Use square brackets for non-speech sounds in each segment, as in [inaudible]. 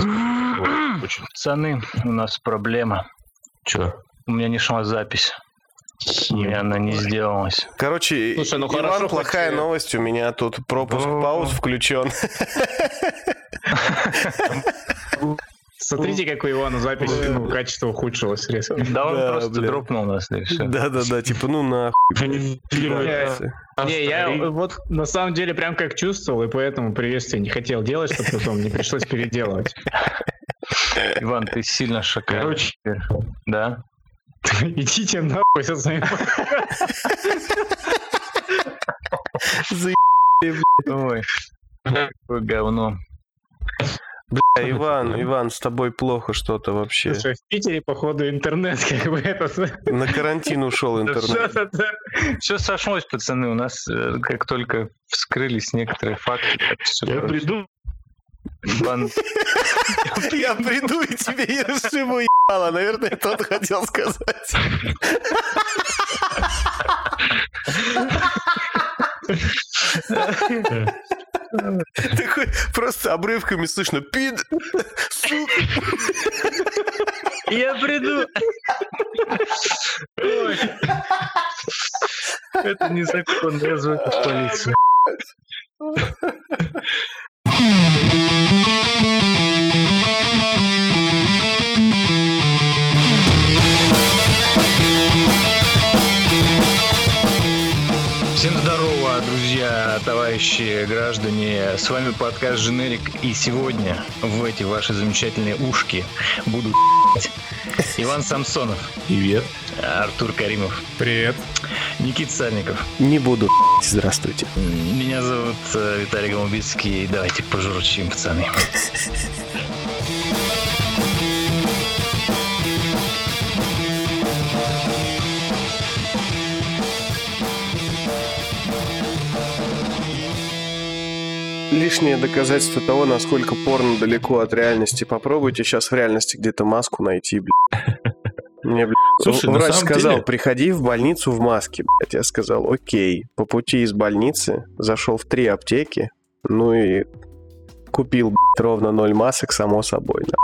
[clears throat] Очень. Пацаны, у нас проблема. Чё? У меня не шла запись. У меня она не сделалась. Короче, Слушай, ну Иван, хорошо, плохая хоть, новость, у меня тут пропуск пауз включен. [laughs] Смотрите, как у Ивана запись, ну, качество ухудшилось резко. Да он Да, просто блин. дропнул нас. Да-да-да, типа, ну нахуй. Не, я вот на самом деле прям как чувствовал, и поэтому приветствие не хотел делать, чтобы потом не пришлось переделывать. Иван, ты сильно шокаешь. Короче. Да? Идите нахуй со своим... Ой. Какое говно. Бля, Иван, Иван, с тобой плохо что-то вообще. Слушай, в Питере, походу, интернет [laughs] как бы этот... На карантин ушел интернет. Все сошлось, пацаны. У нас э, как только вскрылись некоторые факты. Я приду. Иван, [laughs] Я приду и тебе и расшибу ебало. Наверное, тот хотел сказать. [laughs] [laughs] Такой просто обрывками слышно. Пид... Я приду. Ой. Это незаконно, я звоню в полицию. Всем здорово, друзья, товарищи, граждане. С вами подкаст Женерик. И сегодня в эти ваши замечательные ушки будут [laughs] Иван Самсонов, Привет. Артур Каримов, Привет. Никита Сальников. Не буду. [laughs] Здравствуйте. Меня зовут э, Виталий Голубицкий. Давайте пожурчим, пацаны. Лишнее доказательство того, насколько порно далеко от реальности. Попробуйте сейчас в реальности где-то маску найти, блядь. [laughs] Мне, блядь, Слушай, врач сказал, деле- приходи в больницу в маске, блядь. Я сказал, окей. По пути из больницы зашел в три аптеки, ну и купил, блядь, ровно ноль масок, само собой. да.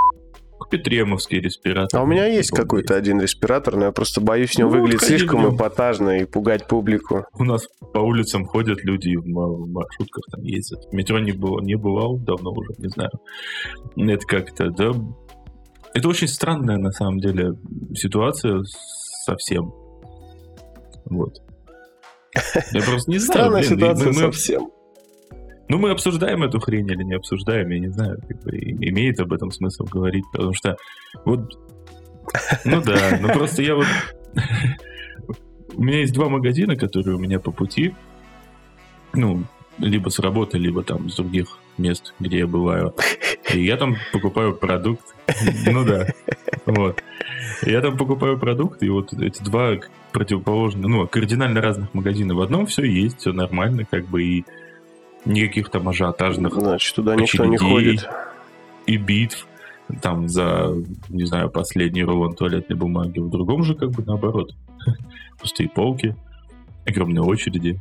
Купи тремовский респиратор. А у меня есть какой-то один респиратор, но я просто боюсь в нем Ну, выглядеть слишком эпатажно и пугать публику. У нас по улицам ходят люди в ма- в маршрутках там ездят. В метро не, было, не бывал давно уже, не знаю. Это как-то, да... Это очень странная, на самом деле, ситуация совсем. Вот. Я просто не знаю. Странная блин, ситуация мы- мы- совсем. Ну, мы обсуждаем эту хрень или не обсуждаем, я не знаю, как бы, имеет об этом смысл говорить, потому что вот, ну да, ну просто я вот, у меня есть два магазина, которые у меня по пути, ну, либо с работы, либо там с других мест, где я бываю, и я там покупаю продукт, ну да, вот, я там покупаю продукт, и вот эти два противоположных, ну, кардинально разных магазина, в одном все есть, все нормально, как бы, и никаких там ажиотажных Значит, туда никто не очередей. ходит. и битв там за, не знаю, последний рулон туалетной бумаги. В другом же как бы наоборот. [laughs] Пустые полки, огромные очереди.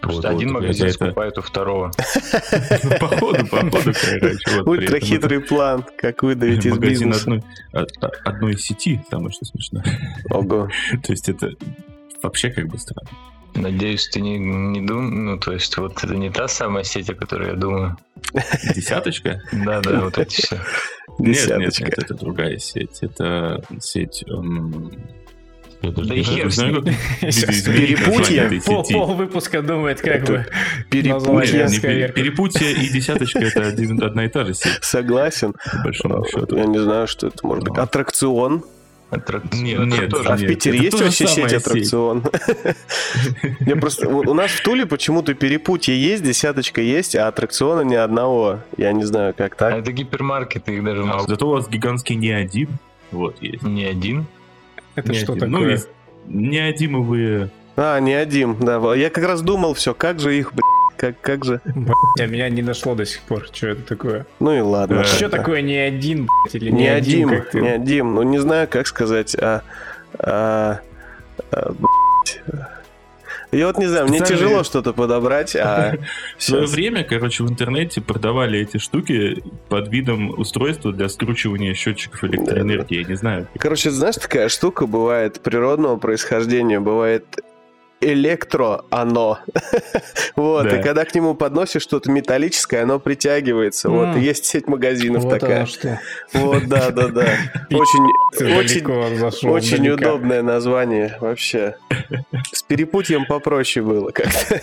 Просто Вот, один вот, магазин это- скупает у второго. [laughs] Походу, походу, короче. [laughs] Ультра хитрый план, как выдавить это из Магазин бизнеса. одной, о- одной сети, самое что смешно. Ого. То есть это вообще как бы странно. Надеюсь, ты не, не думаешь, ну, то есть, вот это не та самая сеть, о которой я думаю. Десяточка? Да, да, вот эти все. Нет, нет, нет, это другая сеть. Это сеть... эм, Да не и хер знаю, с ним. Перепутье? Пол, выпуска думает, как Это бы. Перепутье. Пере-. Перепутье и десяточка это один- одна и та же сеть, Согласен. по большому счету. Я не знаю, что это может быть. Аттракцион. Аттракцион. Нет, нет, тоже. А в Нет, Питере это есть вообще сеть аттракцион? Я просто... У нас в Туле почему-то перепутье есть, десяточка есть, а аттракциона ни одного. Я не знаю, как А так. это гипермаркеты, их даже в А Москве Зато у вас гигантский не один. Вот есть. не один. Это что Ну, такое? есть неодимовые. А, не один, да. Я как раз думал, все, как же их, блядь, как, как же... А меня не нашло до сих пор. Что это такое? Ну и ладно. Что такое не один, блядь, или Не не один, не один. Ну, не знаю, как сказать. А, а, а. Я вот не знаю, мне Специальные- тяжело что-то подобрать, а [laughs] В свое время, короче, в интернете продавали эти штуки под видом устройства для скручивания счетчиков электроэнергии. Я не знаю. Короче, знаешь, такая штука бывает природного происхождения, бывает электро-оно. [laughs] Вот, Да. и когда к нему подносишь что-то металлическое, оно притягивается. Вот, и есть сеть магазинов Вот такая. оно что. Вот, да, да, да. [laughs] Очень, очень, далеко зашел. очень далеко. удобное название вообще. [laughs] С перепутьем попроще было как-то.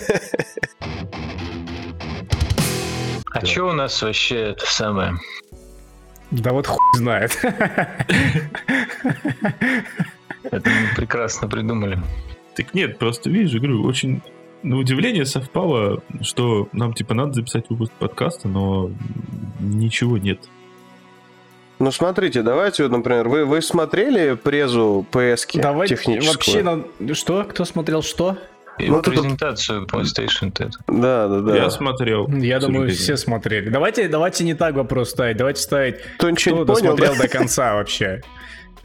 А Да. что у нас вообще это самое? Да вот хуй знает. Это мы прекрасно придумали. Так нет, просто видишь, я говорю, очень на удивление совпало, что нам типа надо записать выпуск подкаста, но ничего нет. Ну, смотрите, давайте, вот, например, вы, вы смотрели презу PS Давайте техническую? вообще на... Что? Кто смотрел что? И Ну, тут- презентацию PlayStation это. Да, да, да. Я смотрел. Я думаю, все смотрели. Давайте, давайте не так вопрос ставить. Давайте ставить, Кто кто понял, досмотрел да? до конца вообще.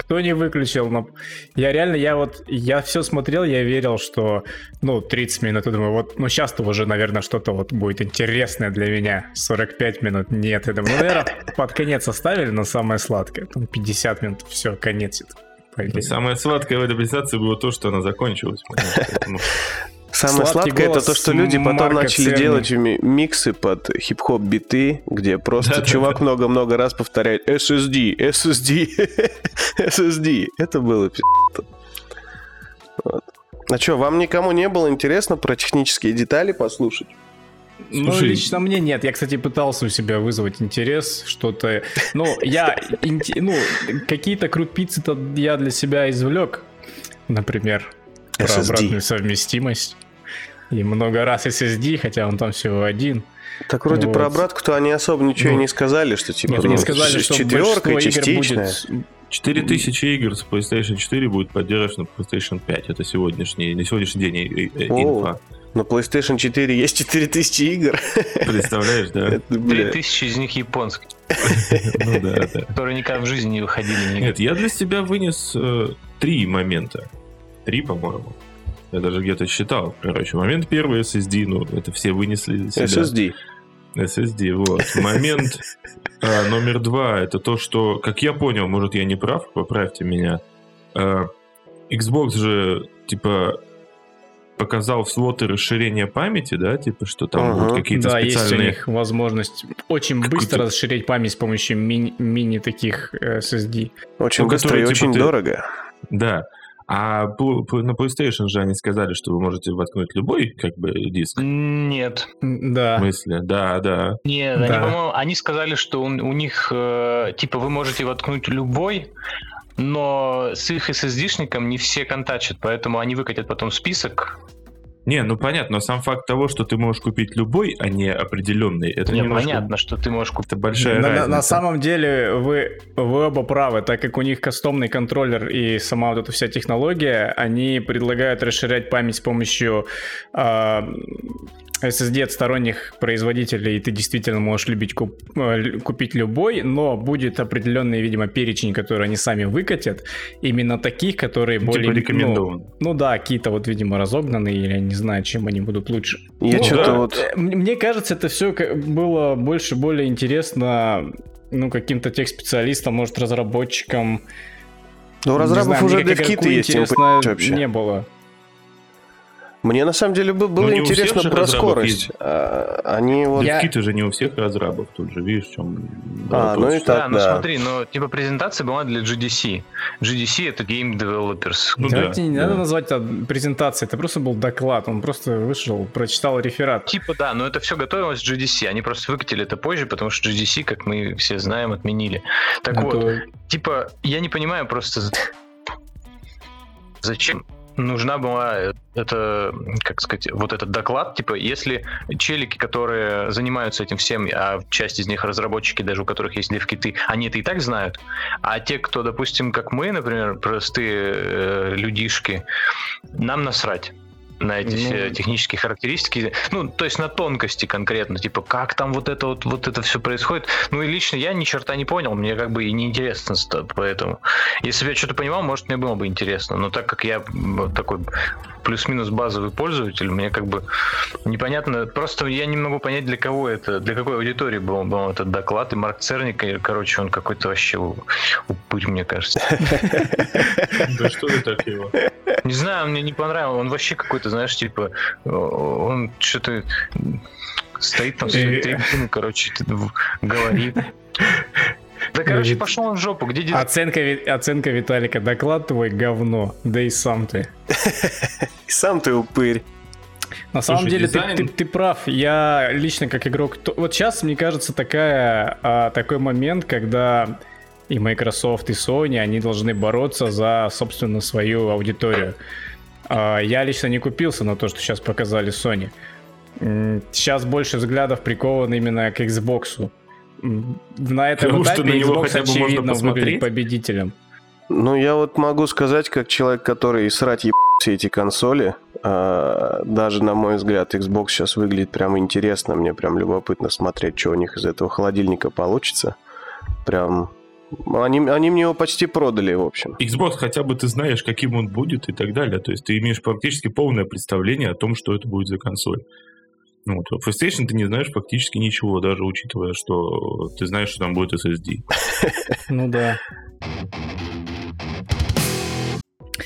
Кто не выключил, но я реально, я вот, я все смотрел, я верил, что, ну, 30 минут, я думаю, вот, ну, сейчас-то уже, наверное, что-то вот будет интересное для меня. 45 минут, нет, я думаю, ну, наверное, [laughs] под конец оставили, но самое сладкое, там, 50 минут, все, конец. Идее. Самое сладкое в этой презентации было то, что она закончилась. поэтому- Самое Сладкий сладкое это то, что люди потом начали Церни. делать ми- миксы под хип-хоп биты, где просто Да-да-да. чувак много-много раз повторяет SSD, SSD, SSD. Это было пи***то. Вот. А что, вам никому не было интересно про технические детали послушать? Ну, Слушай, лично мне нет. Я, кстати, пытался у себя вызвать интерес, что-то... Ну, я... [laughs] Ну, какие-то крупицы-то я для себя извлек. Например, про SSD. обратную совместимость. И много раз SSD, хотя он там всего один. Так вроде Вот. про обратку-то они особо ничего и Ну, не сказали, что типа Нет, ну, они сказали, с что игр частичная. будет... 4000 игр с PlayStation 4 будет поддержано на PlayStation 5. Это сегодняшний, на сегодняшний день э, э, О. инфа. На PlayStation 4 есть 4000 игр. Представляешь, да? [laughs] Это, бля, 3000 из них японские, [laughs] Ну да, да. которые никогда в жизни не выходили. Нет, я для себя вынес э, три момента. Три, по-моему. Я даже где-то считал. Короче, момент первый SSD, ну, это все вынесли для себя. SSD. SSD, вот. Момент а, номер два, это то, что, как я понял, может, я не прав, поправьте меня. а, Xbox же, типа, показал в слоты расширение памяти, да, типа, что там Ага. будут какие-то Да, есть у специальные... них возможность очень Какой-то- быстро расширять память с помощью мини, мини таких э, SSD. Очень Ну, быстро и которые, типа, очень ты- дорого. Да. А на PlayStation же они сказали, что вы можете воткнуть любой, как бы, диск. Нет. М, В Да. смысле? Да, да. Нет, Да. они, по-моему, они сказали, что у, у них, э, типа, вы можете воткнуть любой, но с их SSD-шником не все контачат, поэтому они выкатят потом список. Не, ну понятно, но сам факт того, что ты можешь купить любой, а не определенный, это Не, немножко- понятно, что ты можешь купить. Это большая На, на- разница. на самом деле вы, вы оба правы, так как у них кастомный контроллер и сама вот эта вся технология, они предлагают расширять память с помощью а, SSD от сторонних производителей, и ты действительно можешь любить куп- э, купить любой, но будет определенный, видимо, перечень, который они сами выкатят, именно таких, которые Ну, более... типа ну. Ну да, какие-то вот, видимо, разогнанные, или я не знаю, чем они будут лучше. Я Ну, что-то да. вот... Э, Мне кажется, это все было больше более интересно ну, каким-то техспециалистам, может, разработчикам. Ну, знаю, уже дедкиты игроку есть, вообще. не было. Мне на самом деле бы- было Ну, интересно про скорость. есть. А, Они вот... Я- Дискиты же не у всех разрабов, тут же видишь, в чем... А, ну и так, да, ну смотри, но типа презентация была для GDC. GDC это Game Developers. Ну Давайте да, не да. надо назвать это презентацией, это просто был доклад, он просто вышел, прочитал реферат. Типа да, но это все готовилось GDC. Они просто выкатили это позже, потому что GDC, как мы все знаем, отменили. Так Это- вот, типа, я не понимаю просто, зачем нужна была э, это, как сказать, вот этот доклад, типа, если челики, которые занимаются этим всем, а часть из них разработчики, даже у которых есть левкиты, они это и так знают, а те, кто, допустим, как мы, например, простые э, людишки, нам насрать. На эти Ну. все технические характеристики, ну, то есть на тонкости конкретно, типа, как там вот это вот, вот это все происходит. Ну, и лично я ни черта не понял, мне как бы и не интересно, поэтому. Если бы я что-то понимал, может, мне было бы интересно, но так как я такой плюс-минус базовый пользователь, мне как бы непонятно, просто я не могу понять, для кого это, для какой аудитории был, был этот доклад, и Марк Церник, короче, он какой-то вообще упырь, мне кажется. Да что ты так его? Не знаю, мне не понравилось. Он вообще какой-то, знаешь, типа, э, он что-то стоит там с Э. трибуны, короче, говорит. Да, короче, пошел он в жопу. Где? Оценка, оценка Виталика. Доклад твой говно. Да и сам ты. [laughs] И сам ты упырь. На самом Слушай, деле ты, дизайн- ты- ты прав. Я лично как игрок... то- Вот сейчас, мне кажется, такая, а, такой момент, когда и Microsoft, и Sony, они должны бороться за, собственно, свою аудиторию. А, Я лично не купился на то, что сейчас показали Sony. Сейчас больше взглядов приковано именно к Xbox. На этом Потому что этапе на него Xbox, хотя бы можно очевидно, выглядит посмотреть. победителем. Ну, я вот могу сказать, как человек, который срать еб все эти консоли, а, даже, на мой взгляд, Xbox сейчас выглядит прям интересно. Мне прям любопытно смотреть, что у них из этого холодильника получится. Прям... Они, они мне его почти продали, в общем. Xbox хотя бы ты знаешь, каким он будет и так далее. То есть ты имеешь практически полное представление о том, что это будет за консоль. Ну, вот, PlayStation ты не знаешь фактически ничего, даже учитывая, что ты знаешь, что там будет SSD. Ну да.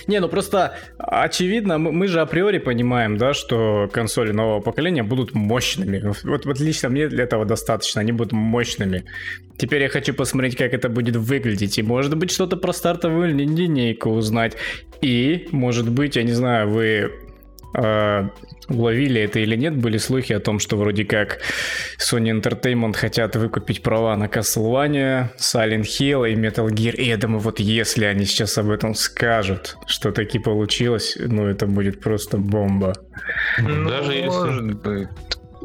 Не, ну просто очевидно, мы, мы же априори понимаем, да, что консоли нового поколения будут мощными. Вот, вот лично мне для этого достаточно, они будут мощными. Теперь я хочу посмотреть, как это будет выглядеть. И может быть что-то про стартовую ли- линейку узнать. И, может быть, я не знаю, вы э, уловили это или нет, были слухи о том, что вроде как Sony Entertainment хотят выкупить права на Castlevania, Silent Hill и Metal Gear. И я думаю, вот если они сейчас об этом скажут, что таки получилось, ну это будет просто бомба. Ну, даже если- может быть.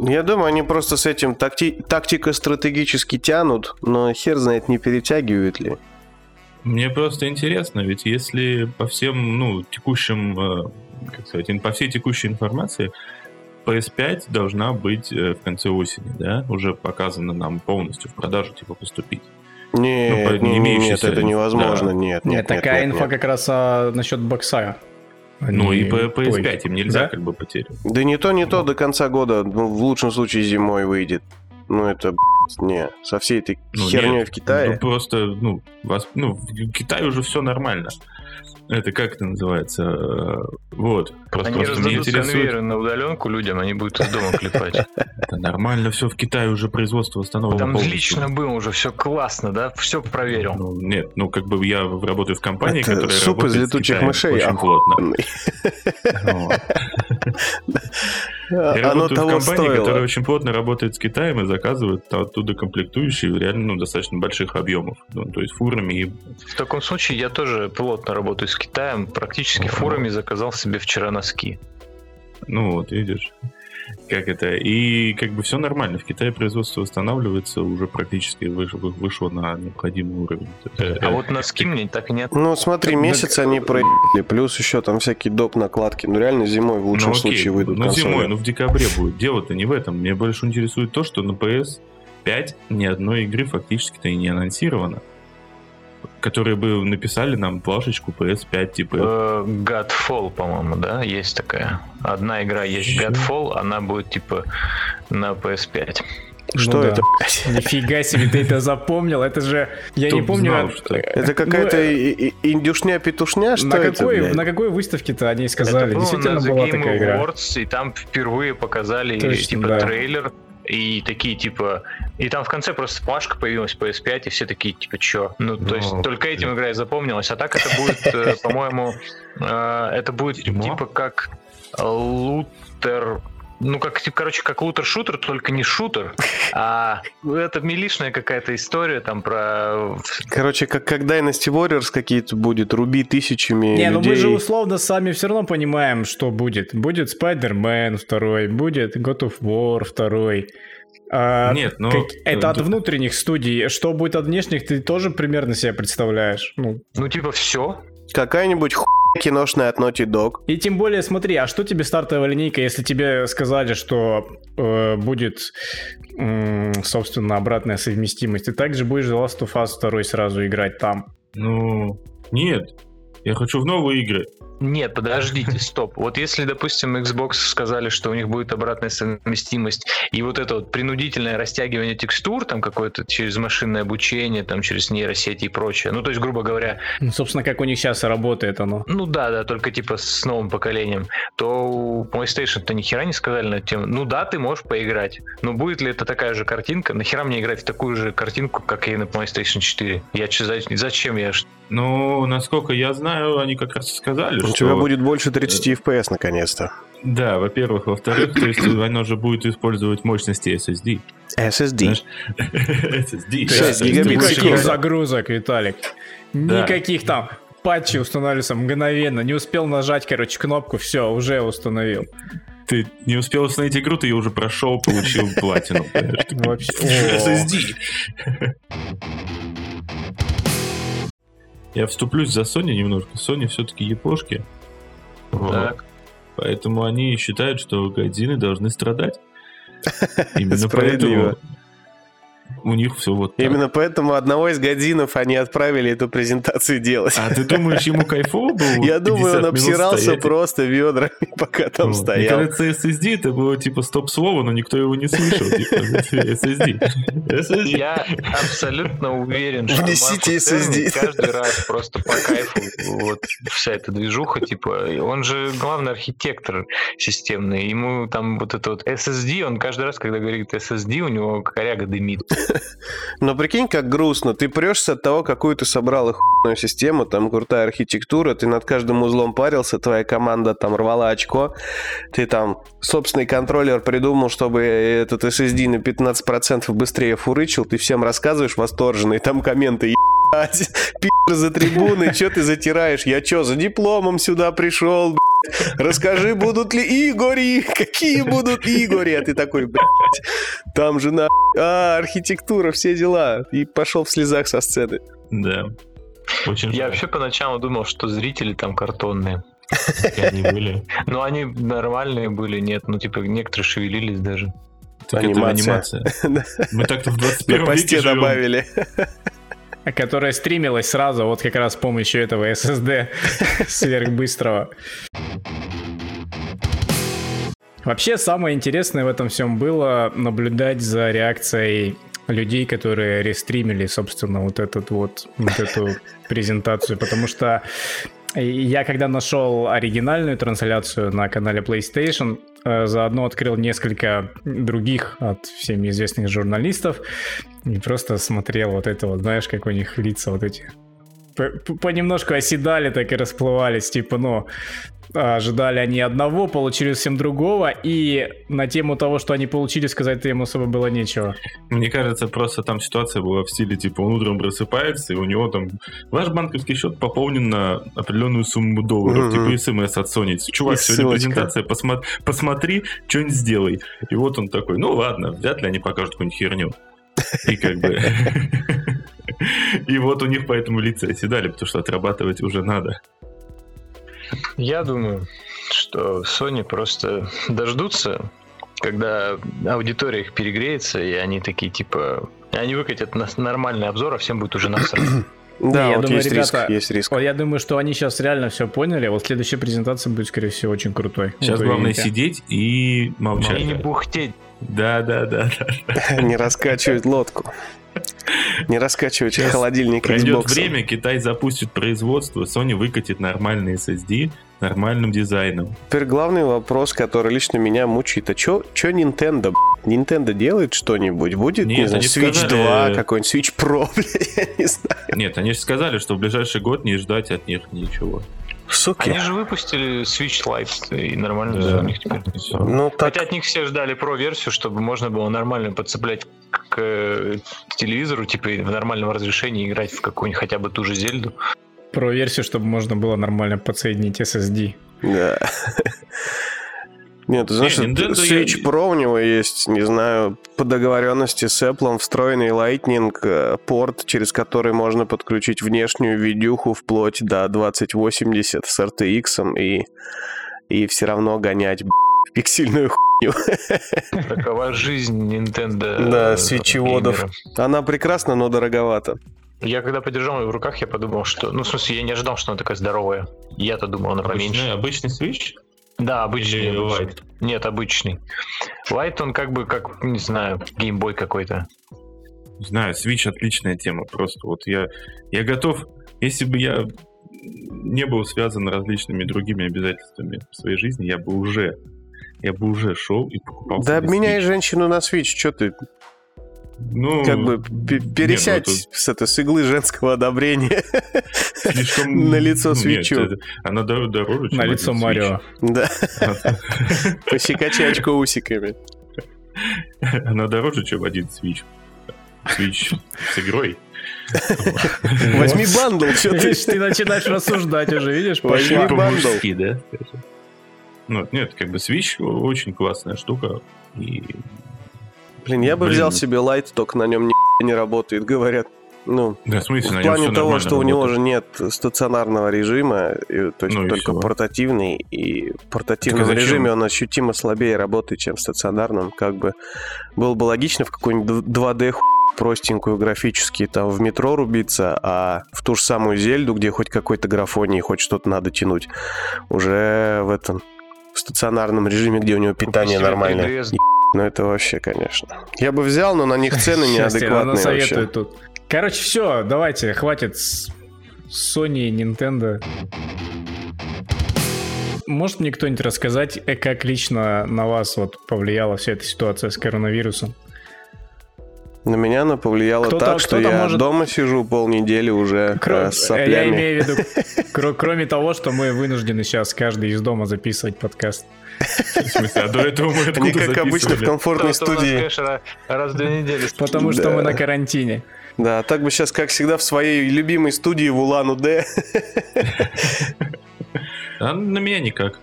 Я думаю, они просто с этим такти- тактико-стратегически тянут, но хер знает, не перетягивают ли. Мне просто интересно, ведь если по всем, ну, текущим, э, как сказать, по всей текущей информации, PS5 должна быть э, в конце осени, да, уже показана нам полностью в продажу, типа, поступить. Нет, Ну, не- не- нет, это невозможно, да. нет, Нет, нет, такая нет, инфа нет. как раз а, насчет бокса. Ну и Они- по Ой, PS5 им нельзя да? как бы потерять. Да не то, не то, до конца года, ну, в лучшем случае зимой выйдет. Ну это, не, со всей этой Ну, херней нет, в Китае. Ну, просто, ну, вас, ну, в Китае уже все нормально. Это как это называется? Вот. Просто, Они просто меня раздадут интересует. конвейеры на удаленку людям, они будут из дома клепать. [laughs] Это нормально все в Китае уже производство восстановлено Там лично было уже все классно, да? Все проверил. Ну, нет, ну как бы я работаю в компании, Это которая суп из летучих мышей очень охуенный. плотно. [laughs] Вот. Я Оно работаю в того компании, которая стоило. очень плотно работает с Китаем и заказывает оттуда комплектующие реально ну, достаточно больших объемов. Ну, то есть фурами и В таком случае я тоже плотно работаю с Китаем. Практически Ага. фурами заказал себе вчера носки. Ну вот, видишь, как это. И как бы все нормально. В Китае производство восстанавливается, уже практически выш- вы- вышло на необходимый уровень. А э, вот носки мне так и не от- Ну смотри, Так, месяц они проебали, плюс еще там всякие доп. накладки. Ну реально зимой в лучшем ну, окей, случае выйдут Ну консоли. зимой, ну в декабре будет. Дело-то не в этом. Мне больше интересует то, что на PS5 ни одной игры фактически-то и не анонсировано. Которые бы написали нам плашечку PS5, типа... Э, Godfall, по-моему, да, есть такая. Одна игра есть Чё? Godfall, она будет типа на PS5. Что Ну да. это, [laughs] блядь? Нифига себе, ты это запомнил. Это же... Я не Кто б помню... знал, а- что- Это какая-то Ну, и- индюшня-петушня, что на это, какой, блядь? на какой выставке-то они сказали? Это было Действительно на The была Game такая игра. Awards, и там впервые показали Точно, типа да. трейлер. И такие, типа... И там в конце просто плашка появилась PS5, и все такие, типа, чё? Ну, то Ну, есть только блин. этим игра и запомнилась. А так это будет, э, [laughs] по-моему, э, это будет типа как лутер... Ну, как, типа, короче, как лутер-шутер, только не шутер, [laughs] а это милишная какая-то история там про... Короче, как, как Dynasty Warriors какие-то будет, руби тысячами Не, ну мы же условно сами все равно понимаем, что будет. Будет Spider-Man второй, будет God of War второй. А, Нет, ну... как- это от внутренних студий. Что будет от внешних, ты тоже примерно себе представляешь. Ну, Ну, типа, все. Какая-нибудь ху... киношная от Naughty Dog. И тем более, смотри, а что тебе стартовая линейка, если тебе сказали, что э, будет, м, собственно, обратная совместимость? Ты также будешь The Last of Us 2 сразу играть там. Ну, нет. Я хочу в новые игры. Нет, подождите, стоп. Вот если, допустим, Xbox сказали, что у них будет обратная совместимость, и вот это вот принудительное растягивание текстур, там какое-то через машинное обучение, там через нейросети и прочее. Ну, то есть, грубо говоря, Ну, собственно, как у них сейчас и работает оно. ну да, да, только типа с новым поколением, то у PlayStation-то ни хера не сказали на эту тему. Ну да, ты можешь поиграть, но будет ли это такая же картинка? Нахера мне играть в такую же картинку, как и на PlayStation 4? Я че, за- зачем я? Ну, насколько я знаю, они как раз и сказали, У тебя будет больше 30 FPS наконец-то. Да, во-первых. Во-вторых, то есть оно же будет использовать мощности SSD. SSD. SSD. То есть да, гигабит то есть в секунду. загрузок, Виталик. Никаких там патчей устанавливаются мгновенно. Не успел нажать, короче, кнопку, все, уже установил. Ты не успел установить игру, ты ее уже прошел, получил платину. SSD. [laughs] Я вступлюсь за Sony немножко. Sony все-таки япошки. Так. Поэтому они считают, что годины должны страдать. [laughs] Именно поэтому у них все вот так. Именно поэтому одного из годинов они отправили эту презентацию делать. А ты думаешь, ему кайфово было? Я думаю, 50 он обсирался стоять? просто ведрами, [laughs] пока там Вот. стоял. Мне кажется, SSD это было типа стоп-слово, но никто его не слышал. Типа, SSD. [laughs] SSD. Я абсолютно уверен, что Внесите SSD. каждый раз просто по кайфу вот вся эта движуха, типа, он же главный архитектор системный, ему там вот это вот SSD, он каждый раз, когда говорит SSD, у него коряга дымит. [laughs] Но прикинь, как грустно. Ты прешься от того, какую ты собрал охуенную систему, там крутая архитектура, ты над каждым узлом парился, твоя команда там рвала очко, ты там собственный контроллер придумал, чтобы этот SSD на 15% быстрее фурычил, ты всем рассказываешь восторженно, и там комменты «Ебать, [laughs] пи*** за трибуны, [laughs] что ты затираешь? Я что, за дипломом сюда пришел, блядь? Расскажи, будут ли Игори? Какие будут Игори? А ты такой, блядь, там же на а, архитектура, все дела. И пошел в слезах со сцены. Да. Очень Я вообще поначалу думал, что зрители там картонные. И они были. Но они нормальные были, нет, ну типа некоторые шевелились даже. Так это Анимация. анимация. [laughs] Мы так-то в На 21 посте веке добавили. Которая стримилась сразу, вот как раз с помощью этого SSD [laughs] сверхбыстрого. Вообще, самое интересное в этом всем было наблюдать за реакцией людей, которые рестримили, собственно, вот, этот вот, вот эту презентацию, потому что я когда нашел оригинальную трансляцию на канале PlayStation, заодно открыл несколько других от всеми известных журналистов. И просто смотрел вот это вот, знаешь, как у них лица вот эти. Понемножку оседали, так и расплывались, типа, ну, ожидали они одного, получили совсем другого, и на тему того, что они получили, сказать им особо было нечего. Мне кажется, просто там ситуация была в стиле, типа, он утром просыпается, и у него там, ваш банковский счет пополнен на определенную сумму долларов, Мгм. типа смс от Sony. Чувак, И сегодня ссылочка. презентация, посма- посмотри, что-нибудь сделай. И вот он такой, ну ладно, вряд ли они покажут какую-нибудь херню. И как бы... [laughs] И вот у них поэтому лица оседали, потому что отрабатывать уже надо. Я думаю, что Sony просто дождутся, когда аудитория их перегреется, и они такие, типа... Они выкатят на нормальный обзор, а всем будет уже насрать. [clears throat] Да, я вот думаю, есть риск, ребята, есть риск. Вот я думаю, что они сейчас реально все поняли, а вот следующая презентация будет, скорее всего, очень крутой. Сейчас главное сидеть и молчать. И не бухтеть. Да, да, да, да. [laughs] Не раскачивать лодку. Не раскачивать Сейчас холодильник Пройдет Xbox. время, Китай запустит производство, Sony выкатит нормальный SSD нормальным дизайном. Теперь главный вопрос, который лично меня мучает. А чё, чё Nintendo? Nintendo делает что-нибудь? Будет, не Нет, знаю, они Switch сказали- 2, какой-нибудь Switch Pro, [laughs] я не знаю. Нет, они же сказали, что в ближайший год не ждать от них ничего. Суки. Они же выпустили Switch Lite, и нормально Да. у них теперь. Ну, так, Хотя от них все ждали про-версию, чтобы можно было нормально подцеплять к э, телевизору, типа в нормальном разрешении играть в какую-нибудь хотя бы ту же Зельду. Про версию, чтобы можно было нормально подсоединить SSD. да. Нет, ты знаешь, Не, Nintendo Switch я- Pro у него есть, не знаю, по договоренности с Apple встроенный Lightning э, порт, через который можно подключить внешнюю видюху вплоть до 2080 с RTX и, и все равно гонять б***ь, пиксельную хуйню. Такова жизнь Nintendo. Да, э, свитчеводов. геймера. Она прекрасна, но дороговата. Я когда подержал ее в руках, я подумал, что... Ну, в смысле, я не ожидал, что она такая здоровая. Я-то думал, она поменьше. Обычный, Switch? Да, обычный. Или обычный. Lite? Нет, обычный. Light, он как бы, как, не знаю, геймбой какой-то. Не знаю, Switch отличная тема. Просто вот я, я готов, если бы я не был связан различными другими обязательствами в своей жизни, я бы уже, я бы уже шел и покупал Да обменяй Switch. женщину на Switch, что ты, Ну, как бы пе- нет, пересядь ну, тут с, этой, с иглы женского одобрения [laughs] слишком... [laughs] на лицо Нет, свечу. это- она дор- дороже, чем На лицо. Марио. Да, [laughs] посекачи очко усиками. Она дороже, чем один Switch. Switch с игрой. Возьми бандл, что ты... Ты начинаешь рассуждать уже, видишь? Возьми бандл. Да? Ну, нет, как бы Switch очень классная штука. И Блин, я бы Блин. взял себе лайт, только на нем ни не работает, говорят. Ну, да, в смысле, в плане того, что у него работает. же нет стационарного режима, и- то есть Ну и только всё. портативный, и в портативном Так режиме он ощутимо слабее работает, чем в стационарном. Как бы было бы логично в какой-нибудь 2D ху- простенькую графически там в метро рубиться, а в ту же самую Зельду, где хоть какой-то графонии, хоть что-то надо тянуть, уже в этом в стационарном режиме, где у него питание нормальное. 3DS. Ну это вообще, конечно. Я бы взял, но на них [laughs] цены неадекватные вообще. тут. Короче, все, давайте, хватит с Sony и Nintendo. Может мне кто-нибудь рассказать, э, как лично на вас вот повлияла вся эта ситуация с коронавирусом? На меня она повлияла Кто-то- так, что я может- дома сижу полнедели уже Кро- э, с Я соплями. имею в виду, [laughs] кро- кроме того, что мы вынуждены сейчас каждый из дома записывать подкаст. В смысле, а до этого мы откуда Они, как обычно, в комфортной студии. конечно, раз- в две недели. Потому что Да. мы на карантине. Да, так бы сейчас, как всегда, в своей любимой студии в Улан-Удэ. А на меня никак.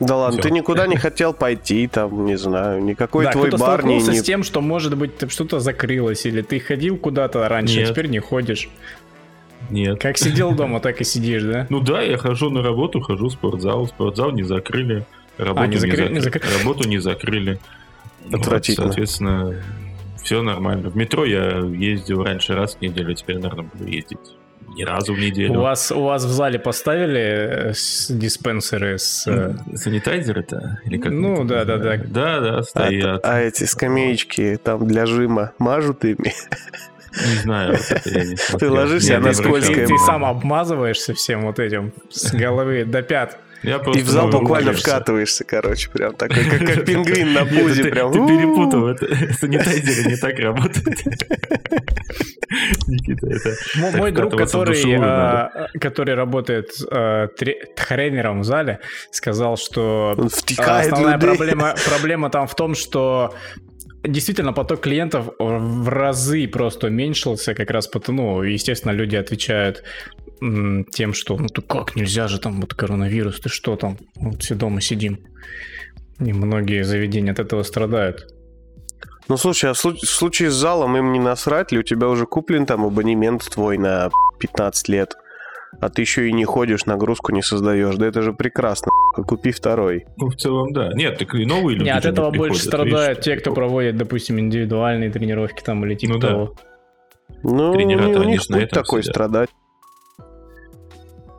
Да ладно, Всё. ты никуда не хотел пойти, там, не знаю, никакой да, твой бар не... с тем, что, может быть, ты- что-то закрылось, или ты ходил куда-то раньше, а Нет. теперь не ходишь. Нет. Как сидел дома, так и сидишь, да? Ну да, я хожу на работу, хожу в спортзал. Спортзал не закрыли. Работу А, не закрыли- не закры- закры- Работу не закрыли. Вот, Отвратительно. соответственно, все нормально. В метро я ездил раньше раз в неделю, теперь, наверное, буду ездить ни разу в неделю. У вас, у вас в зале поставили э, диспенсеры с... э, Санитайзеры-то? Или как Ну, да, да, называется? Да, да, А, стоят. а эти скамеечки там для жима мажут ими? Не знаю, вот это я не смотрел. ложишься, она скользкая. Ты, ты сам обмазываешься всем вот этим с головы до пят. Я И в зал буквально ложиться. ввкатываешься, короче, прям такой, как, как пингвин на [laughs] пузе, ты, прям. ты перепутал, это [laughs] санитайзеры не так. [laughs] Никита, это... Так Мой друг, который, душевую а, который работает а, тре- тренером в зале, сказал, что а, основная проблема, проблема там в том, что действительно поток клиентов в разы просто уменьшился, как раз потому, ну, естественно, люди отвечают тем, что ну ты как, нельзя же там вот коронавирус, ты что там, вот все дома сидим. И многие заведения от этого страдают. Ну слушай, а в слу- в случае с залом им не насрать ли? У тебя уже куплен там абонемент твой на 15 лет, а ты еще и не ходишь, нагрузку не создаешь. Да это же прекрасно. Купи второй. Ну, в целом, да. Нет, так и новые люди Не, от этого больше страдают видишь, те, кто проводит, допустим, индивидуальные тренировки там или типа Ну да. того. Ну, Тренера-то, у них путь такой сидят. страдать.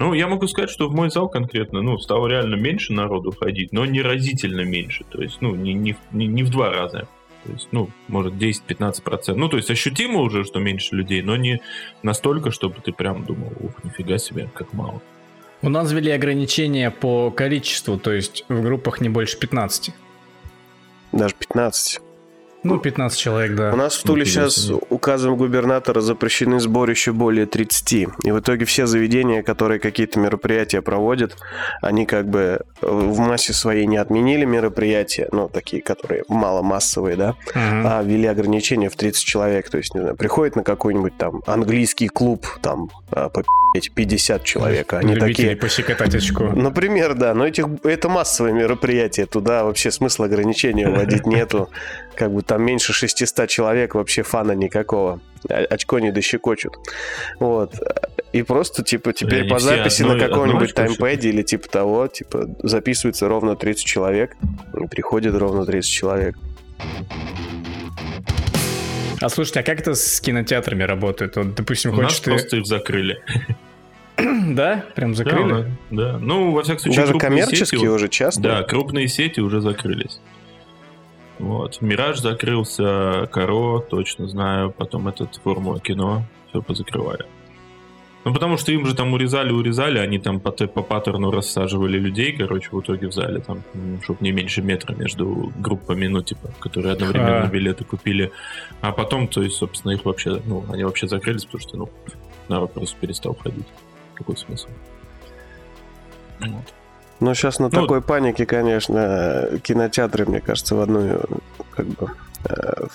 Ну, я могу сказать, что в мой зал конкретно, ну, стало реально меньше народу ходить, но не разительно меньше. То есть, ну, не, не, в- не, не в два раза. То есть, ну, может, 10-15%. Ну, то есть, ощутимо уже, что меньше людей, но не настолько, чтобы ты прям думал, ух, нифига себе, как мало. У нас ввели ограничения по количеству, то есть в группах не больше 15. Даже 15. Ну, 15 человек, да. У нас в Туле Нифига сейчас указом губернатора запрещены сборища более 30. И в итоге все заведения, которые какие-то мероприятия проводят, они как бы в массе своей не отменили мероприятия, ну, такие, которые маломассовые, да, Мгм. а ввели ограничения в 30 человек. То есть, не знаю, приходит на какой-нибудь там английский клуб, там, а, по 50 человек, а они Любители такие... пощекотать очко. [laughs] Например, да, но этих, это массовые мероприятия, туда вообще смысла ограничения вводить нету. Как бы там меньше 600 человек, вообще фана никакого. А- Очко не дощекочут. Вот. И просто, типа, теперь они по записи одно- на каком-нибудь таймпэде или типа того, типа, записывается ровно 30 человек, и приходит ровно 30 человек. А слушайте, а как это с кинотеатрами работает? Вот, допустим, У нас хочешь ты... просто их закрыли. [clears throat] Да? Прям закрыли? Да, да. Ну, во всяком случае, Даже крупные коммерческие сети- уже часто. Да, крупные сети уже закрылись. Вот. Мираж закрылся, Каро, точно знаю, потом этот Формула кино, все позакрывали. Ну, потому что им же там урезали, урезали, они там по, по паттерну рассаживали людей, короче, в итоге в зале, там, чтобы не меньше метра между группами, ну, типа, которые одновременно А. билеты купили. А потом, то есть, собственно, их вообще, ну, они вообще закрылись, потому что, ну, народ просто перестал ходить. Какой смысл? Вот. Но сейчас на Ну, такой панике, конечно, кинотеатры, мне кажется, в одну, как бы, э,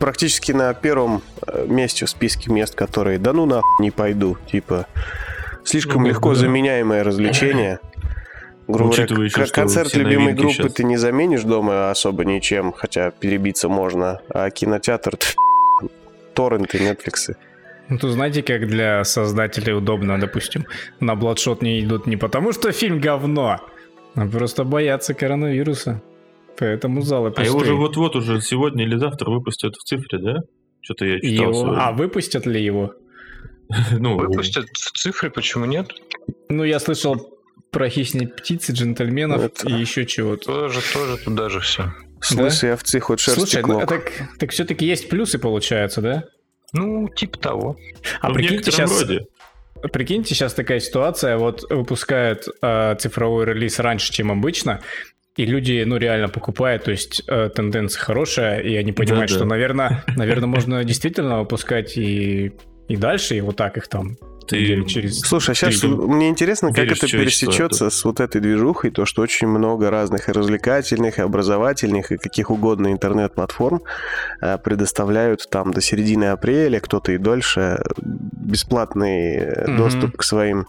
практически на первом э, месте в списке мест, которые, да ну нахуй, не пойду, типа, слишком Ну, легко да. заменяемое развлечение. Грубо говоря, еще, концерт любимой группы щас. ты не заменишь дома особо ничем, хотя перебиться можно, а кинотеатр торренты, нетфликсы. Ну, тут знаете, как для создателей удобно, допустим, на Бладшот не идут не потому, что фильм говно, а просто боятся коронавируса. Поэтому залы А его пустые. уже вот-вот уже сегодня или завтра выпустят в цифре, да? Что-то я читал Его- сегодня. А выпустят ли его? [laughs] ну, Выпустят в цифры, почему нет? Ну, я слышал про хищные птицы, джентльменов и еще чего-то. Тоже, тоже туда же все. В смысле, овцы хоть шерсти Слушай, ну, клок. так, так все-таки есть плюсы, получается, да? Ну, типа того. А ну, прикиньте сейчас, роде. прикиньте сейчас такая ситуация, вот выпускают э, цифровой релиз раньше, чем обычно, и люди, ну, реально покупают, то есть э, тенденция хорошая, и они понимают, Да-да. что, наверное, наверное, можно [laughs] действительно выпускать и, и дальше, и вот так их там Ты через... Слушай, а сейчас Ты мне интересно, как это пересечется с вот этой движухой, то, что очень много разных и развлекательных, и образовательных, и каких угодно интернет-платформ э, предоставляют там до середины апреля, кто-то и дольше, бесплатный э, Мгм. доступ к своим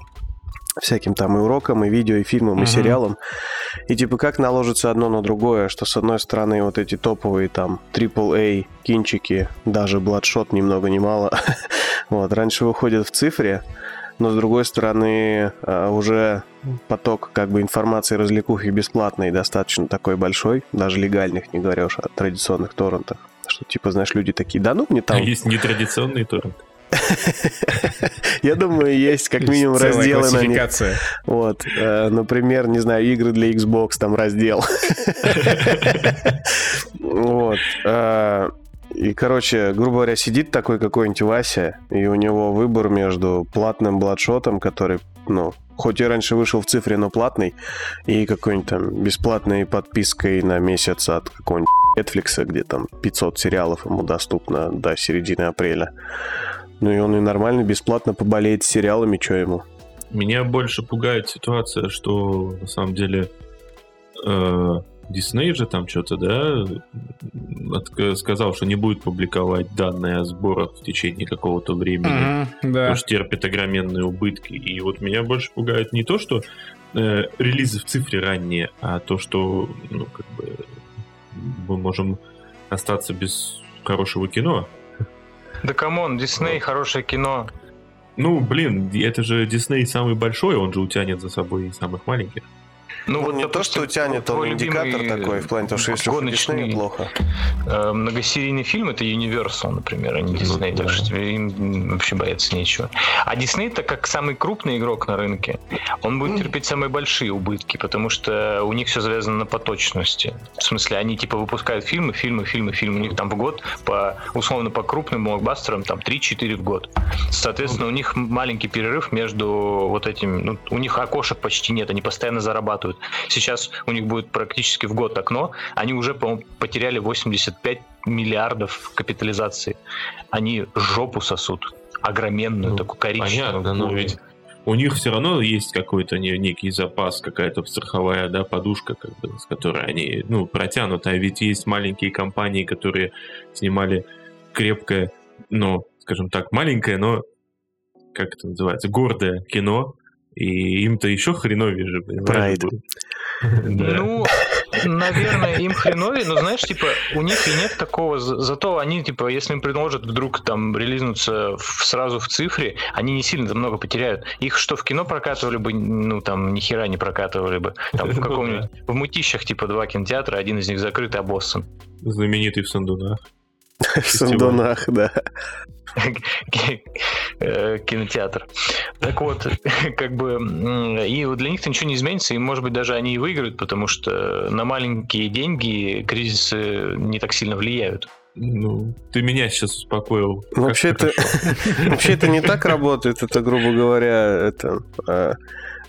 всяким там и урокам, и видео, и фильмам, и Мгм. сериалам. И типа как наложится одно на другое, что с одной стороны вот эти топовые там AAA кинчики, даже Bloodshot ни много ни мало, [laughs] вот, раньше выходят в цифре, но с другой стороны а, уже поток как бы информации развлекухи бесплатный достаточно такой большой, даже легальных, не говоря уж о традиционных торрентах. Что типа, знаешь, люди такие, да ну мне А там... [laughs] есть нетрадиционный торрент. [laughs] Я думаю, есть как минимум разделы на них. Вот, э, например, не знаю, игры для Xbox, там раздел. [laughs] Вот. э, И, короче, грубо говоря, сидит такой какой-нибудь Вася, и у него выбор между платным бладшотом, который, ну, хоть и раньше вышел в цифре, но платный, и какой-нибудь там бесплатной подпиской на месяц от какого-нибудь Netflix, где там 500 сериалов ему доступно до середины апреля. Ну и он и нормально бесплатно поболеет с сериалами, что ему. Меня больше пугает ситуация, что на самом деле э, Дисней же там что-то, да, от- сказал, что не будет публиковать данные о сборах в течение какого-то времени. Мгм, Да. потому что терпит огроменные убытки. И вот меня больше пугает не то, что э, релизы в цифре ранние, а то, что ну, как бы, мы можем остаться без хорошего кино. Да come on, Дисней, хорошее кино. Ну, блин, это же Дисней самый большой, он же утянет за собой и самых маленьких. Ну, Ну, вот, не то, что тянет, он твой индикатор любимый такой, в плане того, что если гоночный, плохо. э, многосерийный фильм это Universal, например, а не Ну, Disney, да. так что тебе им вообще бояться нечего. А Disney, так как самый крупный игрок на рынке, он будет терпеть самые большие убытки, потому что у них все завязано на поточности. В смысле, они типа выпускают фильмы, фильмы, фильмы, фильмы. У них там в год по условно по крупным блокбастерам там 3-4 в год. Соответственно, у них маленький перерыв между вот этим, ну, у них окошек почти нет, они постоянно зарабатывают. Сейчас у них будет практически в год окно. Они уже, по-моему, потеряли 85 миллиардов капитализации. Они жопу сосут. Огроменную, Ну, такую коричневую. Понятно, но ведь у них все равно есть какой-то не- некий запас, какая-то страховая да, подушка, как бы, с которой они ну, протянут. А ведь есть маленькие компании, которые снимали крепкое, но, скажем так, маленькое, но как это называется, гордое кино, и им-то еще хреновее же. понимаешь. [laughs] Ну, наверное, им хреновее, но знаешь, типа, у них и нет такого, за- зато они, типа, если им предложат вдруг там релизнуться сразу в цифре, они не сильно много потеряют. Их что в кино прокатывали бы, ну, там, ни хера не прокатывали бы. Там в [laughs] Ну каком-нибудь, в мутищах, типа, два кинотеатра, один из них закрыт, а Бостон. Знаменитый в Сандунах. В Сандунах, да. Э, кинотеатр. Так вот, [laughs] как бы, и вот для них-то ничего не изменится, и, может быть, даже они и выиграют, потому что на маленькие деньги кризисы не так сильно влияют. Ну, ты меня сейчас успокоил. Вообще это, [laughs] вообще это не так работает, это, грубо говоря, это... а,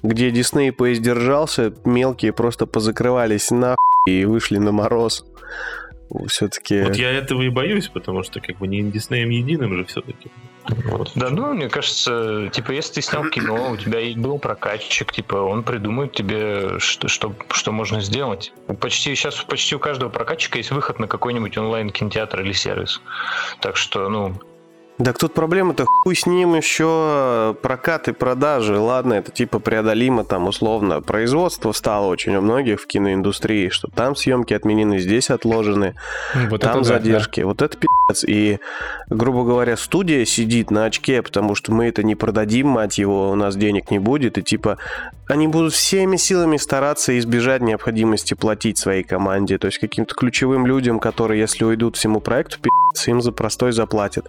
где Дисней поиздержался, мелкие просто позакрывались нахуй и вышли на мороз. Все-таки... Вот я этого и боюсь, потому что как бы не Диснеем единым же все-таки. Вот. Да, ну, мне кажется, типа, если ты снял кино, у тебя и был прокатчик, типа, он придумает тебе, что, что, что можно сделать. Почти сейчас почти у каждого прокатчика есть выход на какой-нибудь онлайн-кинотеатр или сервис. Так что, ну, Так тут проблема-то хуй с ним еще прокат и продажи. Ладно, это типа преодолимо там условно. Производство стало очень у многих в киноиндустрии, что там съемки отменены, здесь отложены. Вот там это да, задержки. Вот это пи***ц. И, грубо говоря, студия сидит на очке, потому что мы это не продадим, мать его, у нас денег не будет. И типа они будут всеми силами стараться избежать необходимости платить своей команде. То есть каким-то ключевым людям, которые, если уйдут всему проекту, им за простой заплатят.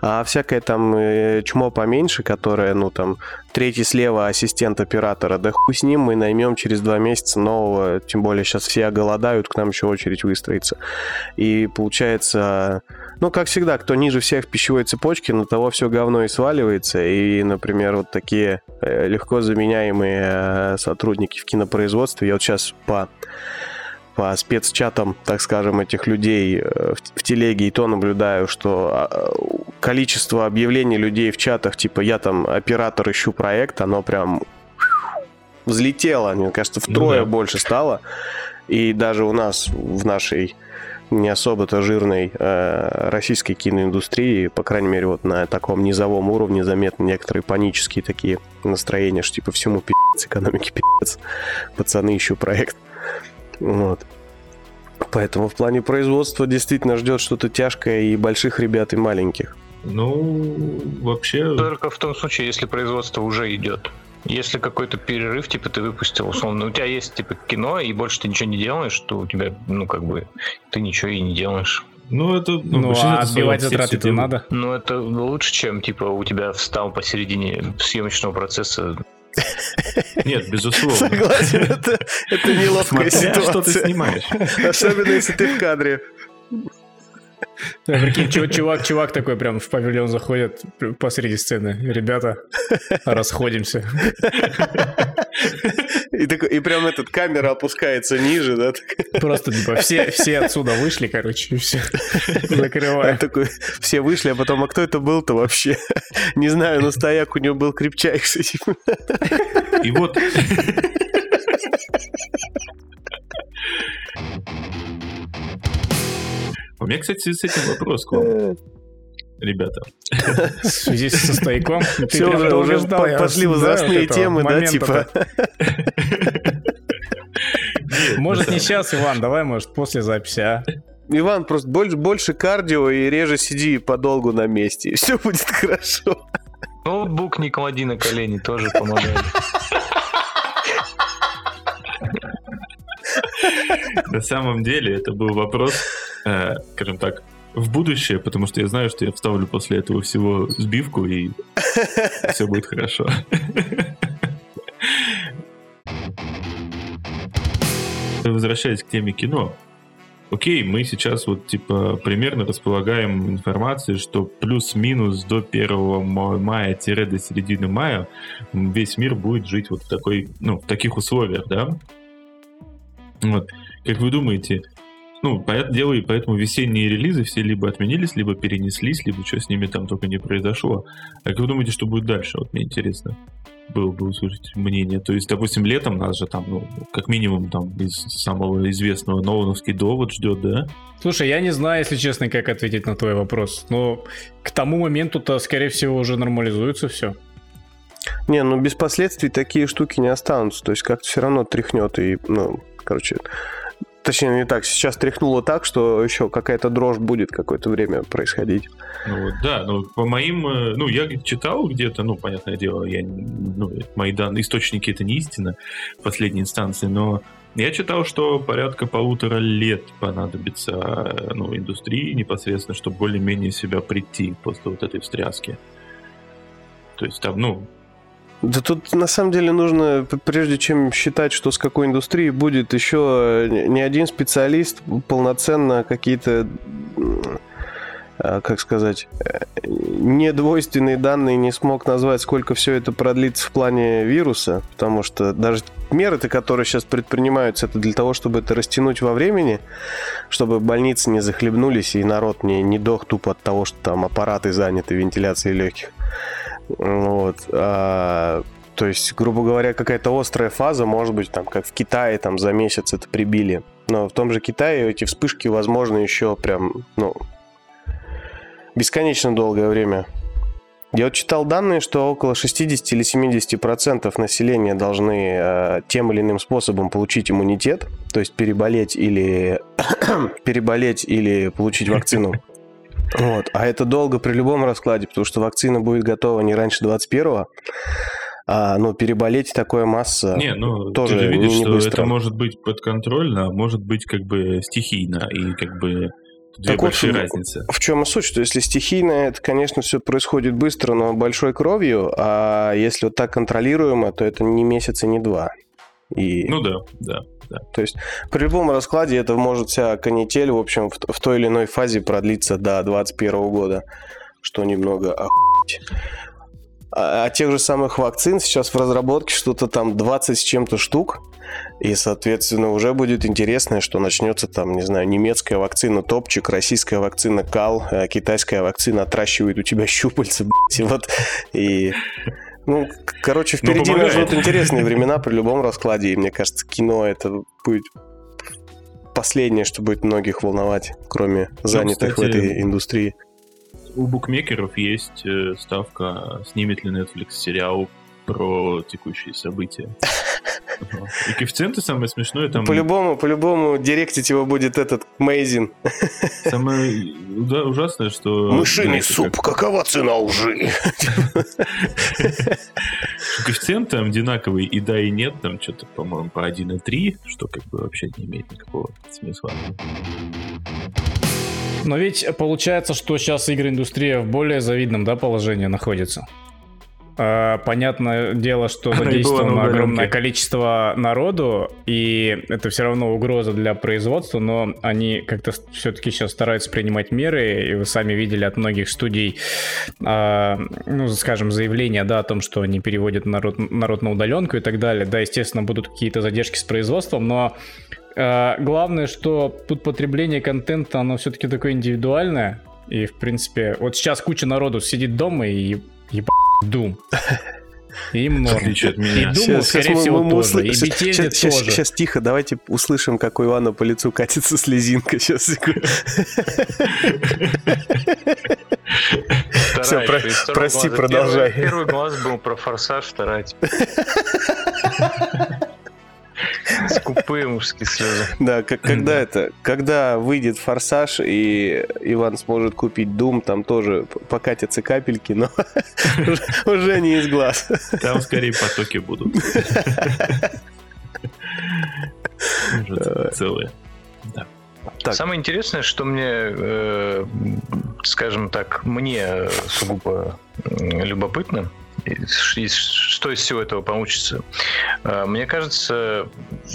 А всякое там э, чмо поменьше, которое, ну там, третий слева ассистент оператора, да хуй с ним, мы наймем через два месяца нового, тем более сейчас все оголодают, к нам еще очередь выстроится. И получается, ну, как всегда, кто ниже всех в пищевой цепочке, на того все говно и сваливается. И, например, вот такие э, легко заменяемые э, сотрудники в кинопроизводстве, я вот сейчас по по спецчатам, так скажем, этих людей э, в, телеге и то наблюдаю, что а, количество объявлений людей в чатах, типа я там оператор ищу проект, оно прям взлетело, мне кажется, втрое Ну да. больше стало. И даже у нас в нашей не особо-то жирной э, российской киноиндустрии, по крайней мере, вот на таком низовом уровне заметны некоторые панические такие настроения, что типа всему пи***ц, экономике пи***ц, пацаны ищу проект. Вот. Поэтому в плане производства действительно ждет что-то тяжкое и больших ребят, и маленьких. Ну, вообще, только в том случае, если производство уже идет. Если какой-то перерыв, типа ты выпустил, условно, у тебя есть типа кино, и больше ты ничего не делаешь, то у тебя, ну, как бы, ты ничего и не делаешь. ну это... Ну, большинство а отбивать затраты-то надо. Но это лучше, чем, типа, у тебя встал посередине съемочного процесса Нет, безусловно. Согласен, это, это неловкая Смотря что ты ситуация. снимаешь. Особенно, если ты в кадре. Да, прикинь, чувак, чувак, такой прям в павильон заходит посреди сцены. Ребята, расходимся. И, такой, и прям этот камера опускается ниже, да? Просто типа все, все отсюда вышли, короче, и все. Он Закрываем. такой, все вышли, а потом, а кто это был-то вообще? Не знаю, но стояк у него был крепчайший. типа. И вот... У меня, кстати, с этим вопрос к вам, ребята. В связи со стояком. Все, уже, уже ждал, пошли знаю возрастные темы, да, типа. [laughs] Может, не сейчас, Иван, давай, может, после записи, а? Иван, просто больше, больше кардио и реже сиди подолгу на месте. Все будет хорошо. Ноутбук не клади на колени, тоже помогает. На самом деле это был вопрос, э, скажем так, в будущее, потому что я знаю, что я вставлю после этого всего сбивку, и все будет хорошо. Возвращаясь к теме кино. Окей, мы сейчас вот типа примерно располагаем информацией, что плюс-минус до 1 мая до середины мая весь мир будет жить вот в такой, ну, в таких условиях, да? Вот. Как вы думаете, ну, понятное дело, и поэтому весенние релизы все либо отменились, либо перенеслись, либо что с ними там только не произошло. А как вы думаете, что будет дальше? Вот мне интересно было бы услышать мнение. То есть, допустим, летом нас же там, ну, как минимум, там, из самого известного Нолановский довод ждет, да? Слушай, я не знаю, если честно, как ответить на твой вопрос. Но к тому моменту-то, скорее всего, уже нормализуется все. Не, ну без последствий такие штуки не останутся. То есть как-то все равно тряхнет и, ну, короче, Точнее, не так. Сейчас тряхнуло так, что еще какая-то дрожь будет какое-то время происходить. Ну, да, ну, по моим... э, Ну, я читал где-то, ну, понятное дело, я, ну, мои данные, источники это не истина в последней инстанции, но я читал, что порядка полутора лет понадобится э, ну, индустрии непосредственно, чтобы более-менее себя прийти после вот этой встряски. То есть там, ну, Да тут на самом деле нужно, прежде чем считать, что с какой индустрией будет, еще не один специалист полноценно какие-то, а, как сказать, э, недвойственные данные не смог назвать, сколько все это продлится в плане вируса, потому что даже меры-то, которые сейчас предпринимаются, это для того, чтобы это растянуть во времени, чтобы больницы не захлебнулись и народ не, не дох тупо от того, что там аппараты заняты вентиляцией легких. Вот. А, то есть, грубо говоря, какая-то острая фаза, может быть, там, как в Китае, там, за месяц это прибили. Но в том же Китае эти вспышки, возможно, еще прям, ну, бесконечно долгое время. Я вот читал данные, что около 60 или 70 процентов населения должны э, тем или иным способом получить иммунитет, то есть переболеть или [coughs] переболеть или получить вакцину. [laughs] Вот. А это долго при любом раскладе, потому что вакцина будет готова не раньше 21-го. А, ну, переболеть такое масса. не, ну, тоже ты же видишь, не что быстро. это может быть подконтрольно, а может быть как бы стихийно, и как бы две Так вот, большие в- разницы. В чем и суть, что если стихийно, это, конечно, все происходит быстро, но большой кровью, а если вот так контролируемо, то это не месяц и не два. И, Ну да, да, да. То есть при любом раскладе это может вся канитель, в общем, в, в той или иной фазе продлиться до 2021 года, что немного охуеть. А, а тех же самых вакцин сейчас в разработке что-то там 20 с чем-то штук, и, соответственно, уже будет интересно, что начнется там, не знаю, немецкая вакцина топчик, российская вакцина кал, а китайская вакцина отращивает у тебя щупальца, [laughs] блядь, и вот, и... Ну, короче, Ну, впереди нас ждут интересные времена при любом раскладе, и мне кажется, кино это будет последнее, что будет многих волновать, кроме занятых в кстати, этой индустрии. У букмекеров есть э, ставка, снимет ли Netflix сериал про текущие события. И коэффициенты самое смешное там... По-любому, по-любому директить его будет этот Мейзин. Самое да, ужасное, что... Мышиный знаете, суп, какова цена лжи? как Коэффициент там одинаковый и да, и нет, там что-то, по-моему, по 1,3, что как бы вообще не имеет никакого смысла. Но ведь получается, что сейчас игроиндустрия в более завидном да, положении находится. А, Понятное дело, что [laughs] задействовано огромное количество народу, и это все равно угроза для производства, но они как-то все-таки сейчас стараются принимать меры, и вы сами видели от многих студий, а, ну, скажем, заявления, да, о том, что они переводят народ, народ на удаленку и так далее. Да, естественно, будут какие-то задержки с производством, но э, главное, что тут потребление контента, оно все-таки такое индивидуальное, и, в принципе, вот сейчас куча народу сидит дома и ебать Doom. И норм. отличие от И меня. Думаю, скорее всего, тоже. И сейчас, Bethesda тоже. сейчас тихо, давайте услышим, как у Ивана по лицу катится слезинка. Сейчас, секунду. Второй прости, продолжай. Первый, глаз был про форсаж, вторая типа, скупые мужские слезы. [laughs] Да, как, когда это, когда выйдет форсаж и Иван сможет купить Дум, там тоже покатятся капельки, но [laughs] уже- не из глаз. Там скорее потоки будут. Целые. Да. Так. Самое интересное, что мне, э, скажем так, мне э, сугубо любопытно, что из всего этого получится. Э, Мне кажется,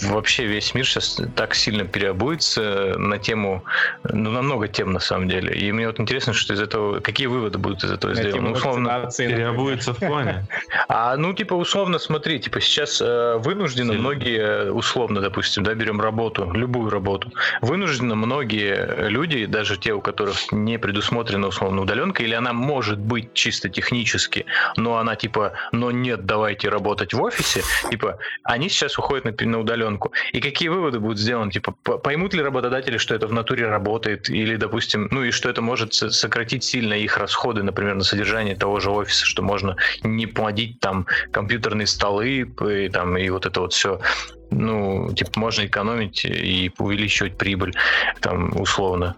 вообще весь мир сейчас так сильно переобуется на тему, ну, на много тем на самом деле. И мне вот интересно, что из этого, какие выводы будут из этого сделаны. Ну, условно, Переобуется в плане. а, ну, типа, условно, смотри, типа, сейчас э, вынуждены многие, условно, допустим, да, берем работу, любую работу, вынуждены многие люди, даже те, у которых не предусмотрена, условно, удаленка, или она может быть чисто технически, но она, типа, но нет, давайте работать в офисе, типа, они сейчас уходят на, на удаленку. И какие выводы будут сделаны? Типа, поймут ли работодатели, что это в натуре работает, или, допустим, ну и что это может со- сократить сильно их расходы, например, на содержание того же офиса, что можно не плодить там компьютерные столы и, там, и вот это вот все. Ну, типа, можно экономить и увеличивать прибыль, там, условно.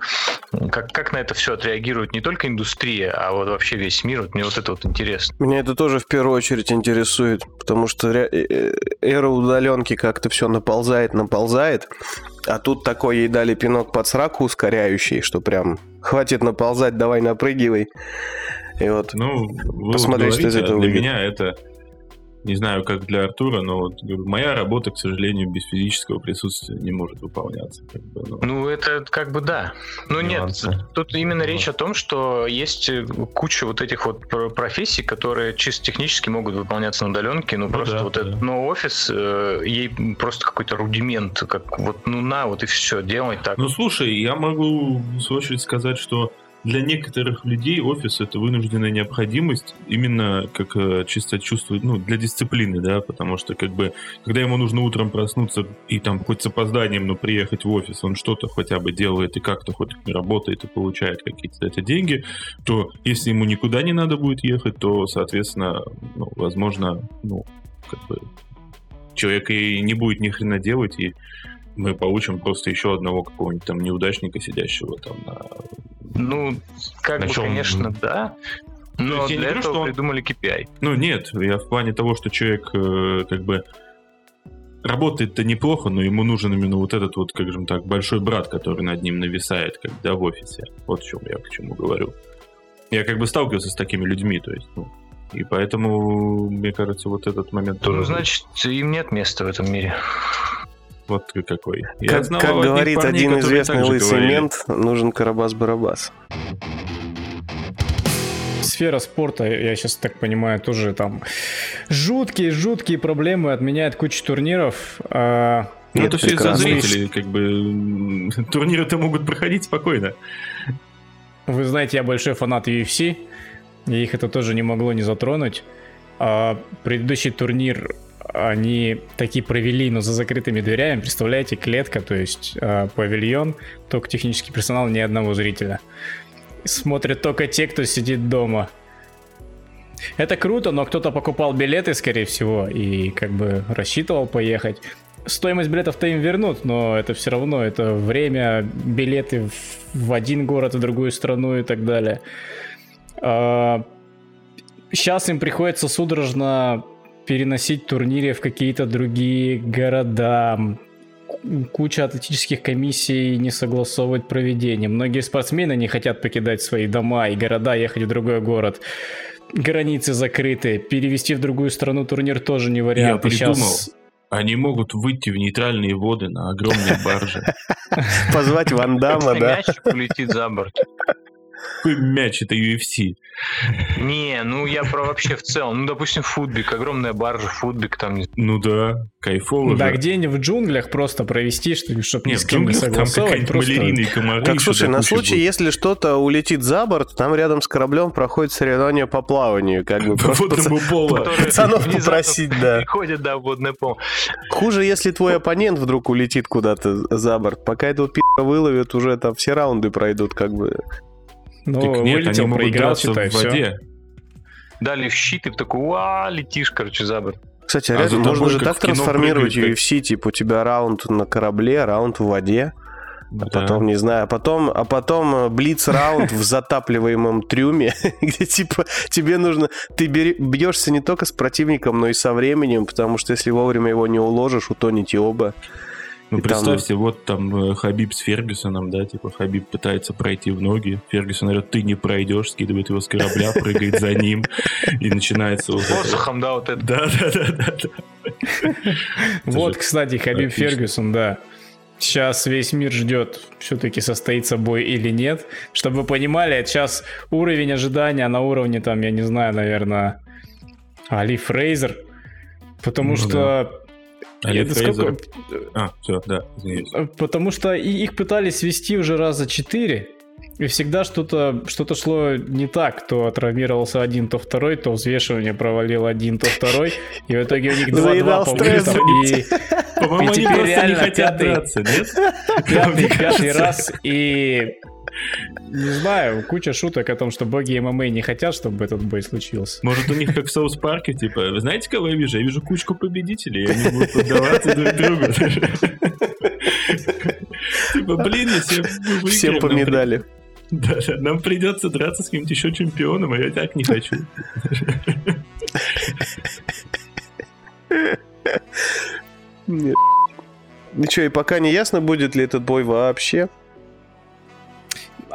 Как, как на это все отреагирует не только индустрия, а вот вообще весь мир? Вот мне вот это вот интересно. Меня это тоже в первую очередь интересует, потому что ре- э, э, эра удаленки как-то все наползает, наползает, а тут такой ей дали пинок под сраку ускоряющий, что прям хватит наползать, давай напрыгивай. И вот Ну, Посмотреть, что из говорите, этого Для выйдет. меня это, не знаю, как для Артура, но вот моя работа, к сожалению, без физического присутствия не может выполняться. как бы, ну. Ну, это как бы да. Ну, нет, тут именно Вот. речь о том, что есть э, куча вот этих вот пр- профессий, которые чисто технически могут выполняться на удаленке, ну, Ну просто да, вот да. это, но офис, э, ей просто какой-то рудимент, как вот, ну, на, вот и все, делай так. Ну, слушай, я могу, в свою очередь, сказать, что для некоторых людей офис это вынужденная необходимость именно как э, чисто чувствовать, ну, для дисциплины, да, потому что как бы, когда ему нужно утром проснуться и там хоть с опозданием, но приехать в офис, он что-то хотя бы делает и как-то хоть работает и получает какие-то это деньги, то если ему никуда не надо будет ехать, то, соответственно, ну, возможно, ну, как бы человек и не будет ни хрена делать, и мы получим просто еще одного какого-нибудь там неудачника, сидящего там на... Ну, как На бы, чем? конечно, да. Но есть я не для говорю, этого что он- придумали KPI. Ну, нет, я в плане того, что человек э, как бы работает-то неплохо, но ему нужен именно вот этот вот, как же так, большой брат, который над ним нависает, как да, в офисе. Вот в чем я к чему говорю. Я как бы сталкивался с такими людьми, то есть, ну, и поэтому, мне кажется, вот этот момент тоже Ну, значит, им нет места в этом мире. Вот какой. Я как, знал как говорит парней, один известный лысый говорили. мент, нужен Карабас-Барабас. Сфера спорта, я сейчас так понимаю, тоже там жуткие-жуткие проблемы, отменяет кучу турниров. А, Ну, Это это все из-за зрителей, как бы [laughs] турниры-то могут проходить спокойно. Вы знаете, я большой фанат UFC, и их это тоже не могло не затронуть. А предыдущий турнир они такие провели, но за закрытыми дверями. Представляете, клетка, то есть а, павильон, только технический персонал, ни одного зрителя. Смотрят только те, кто сидит дома. Это круто, но кто-то покупал билеты, скорее всего, и как бы рассчитывал поехать. Стоимость билетов-то им вернут, но это все равно, это время, билеты в, в один город, в другую страну и так далее. сейчас им приходится судорожно переносить турниры в какие-то другие города. Куча атлетических комиссий не согласовывать проведение. Многие спортсмены не хотят покидать свои дома и города, ехать в другой город. Границы закрыты. Перевести в другую страну турнир тоже не вариант. Я придумал. Они могут выйти в нейтральные воды на огромной барже. Позвать Ван Дамма, да? улетит за борт. Какой мяч, это UFC. Не, ну я про вообще в целом. Ну, допустим, футбик, огромная баржа, футбик там. не- Ну да, кайфово Да, где-нибудь в джунглях просто провести, чтобы ни Нет, с кем не там согласовывать. какая-нибудь просто- малярийные комары. Так, слушай, на случай, если что-то улетит за борт, там рядом с кораблем проходит соревнование по плаванию, как бы [laughs] просто пацанов попросить, да. [laughs] Приходят, да, водное поло. Хуже, если твой оппонент вдруг улетит куда-то за борт. Пока этого пи***а выловят, уже там все раунды пройдут, как бы. Ну, Так нет, вылетел, они могут проиграл, драться считай, в все. воде. Дали в щит, и ты такой, уа, летишь, короче, за борт. Кстати, А реально, можно же так трансформировать UFC, типа у тебя раунд на корабле, раунд в воде, а Да. потом, не знаю, а потом, а потом э, блиц-раунд в затапливаемом трюме, [laughs] где типа тебе нужно, ты бьешься не только с противником, но и со временем, потому что если вовремя его не уложишь, утонете оба. Ну, И там- представьте, вот там э, Хабиб с Фергюсоном, да, типа Хабиб пытается пройти в ноги, Фергюсон говорит, ты не пройдешь, скидывает его с корабля, прыгает за ним, и начинается вот посохом, да, вот это. Да, да, да, да, да. [laughs] Вот, кстати, Хабиб. Фергюсон, да. Сейчас весь мир ждет, все-таки состоится бой или нет. Чтобы вы понимали, сейчас уровень ожидания на уровне, там, я не знаю, наверное, Али Фрейзер. Потому Ну что... Это Фрейзер. сколько- А, все, да, извиняюсь. Потому что и- их пытались свести уже раза четыре, и всегда что-то что шло не так. То травмировался один, то второй, то взвешивание провалил один, то второй. И в итоге у них 2-2 Заедал по вылетам, и По-моему, и они теперь просто не реально хотят пятый- драться, нет? пятый, пятый раз, и не знаю, куча шуток о том, что боги ММА не хотят, чтобы этот бой случился. Может, у них как в Соус Парке, типа, вы знаете, кого я вижу? Я вижу кучку победителей, и они будут поддаваться друг другу. Типа, блин, если Всем по медали. Да, да, нам придется драться с каким-то еще чемпионом, а я так не хочу. Нет. Ничего, и пока не ясно, будет ли этот бой вообще.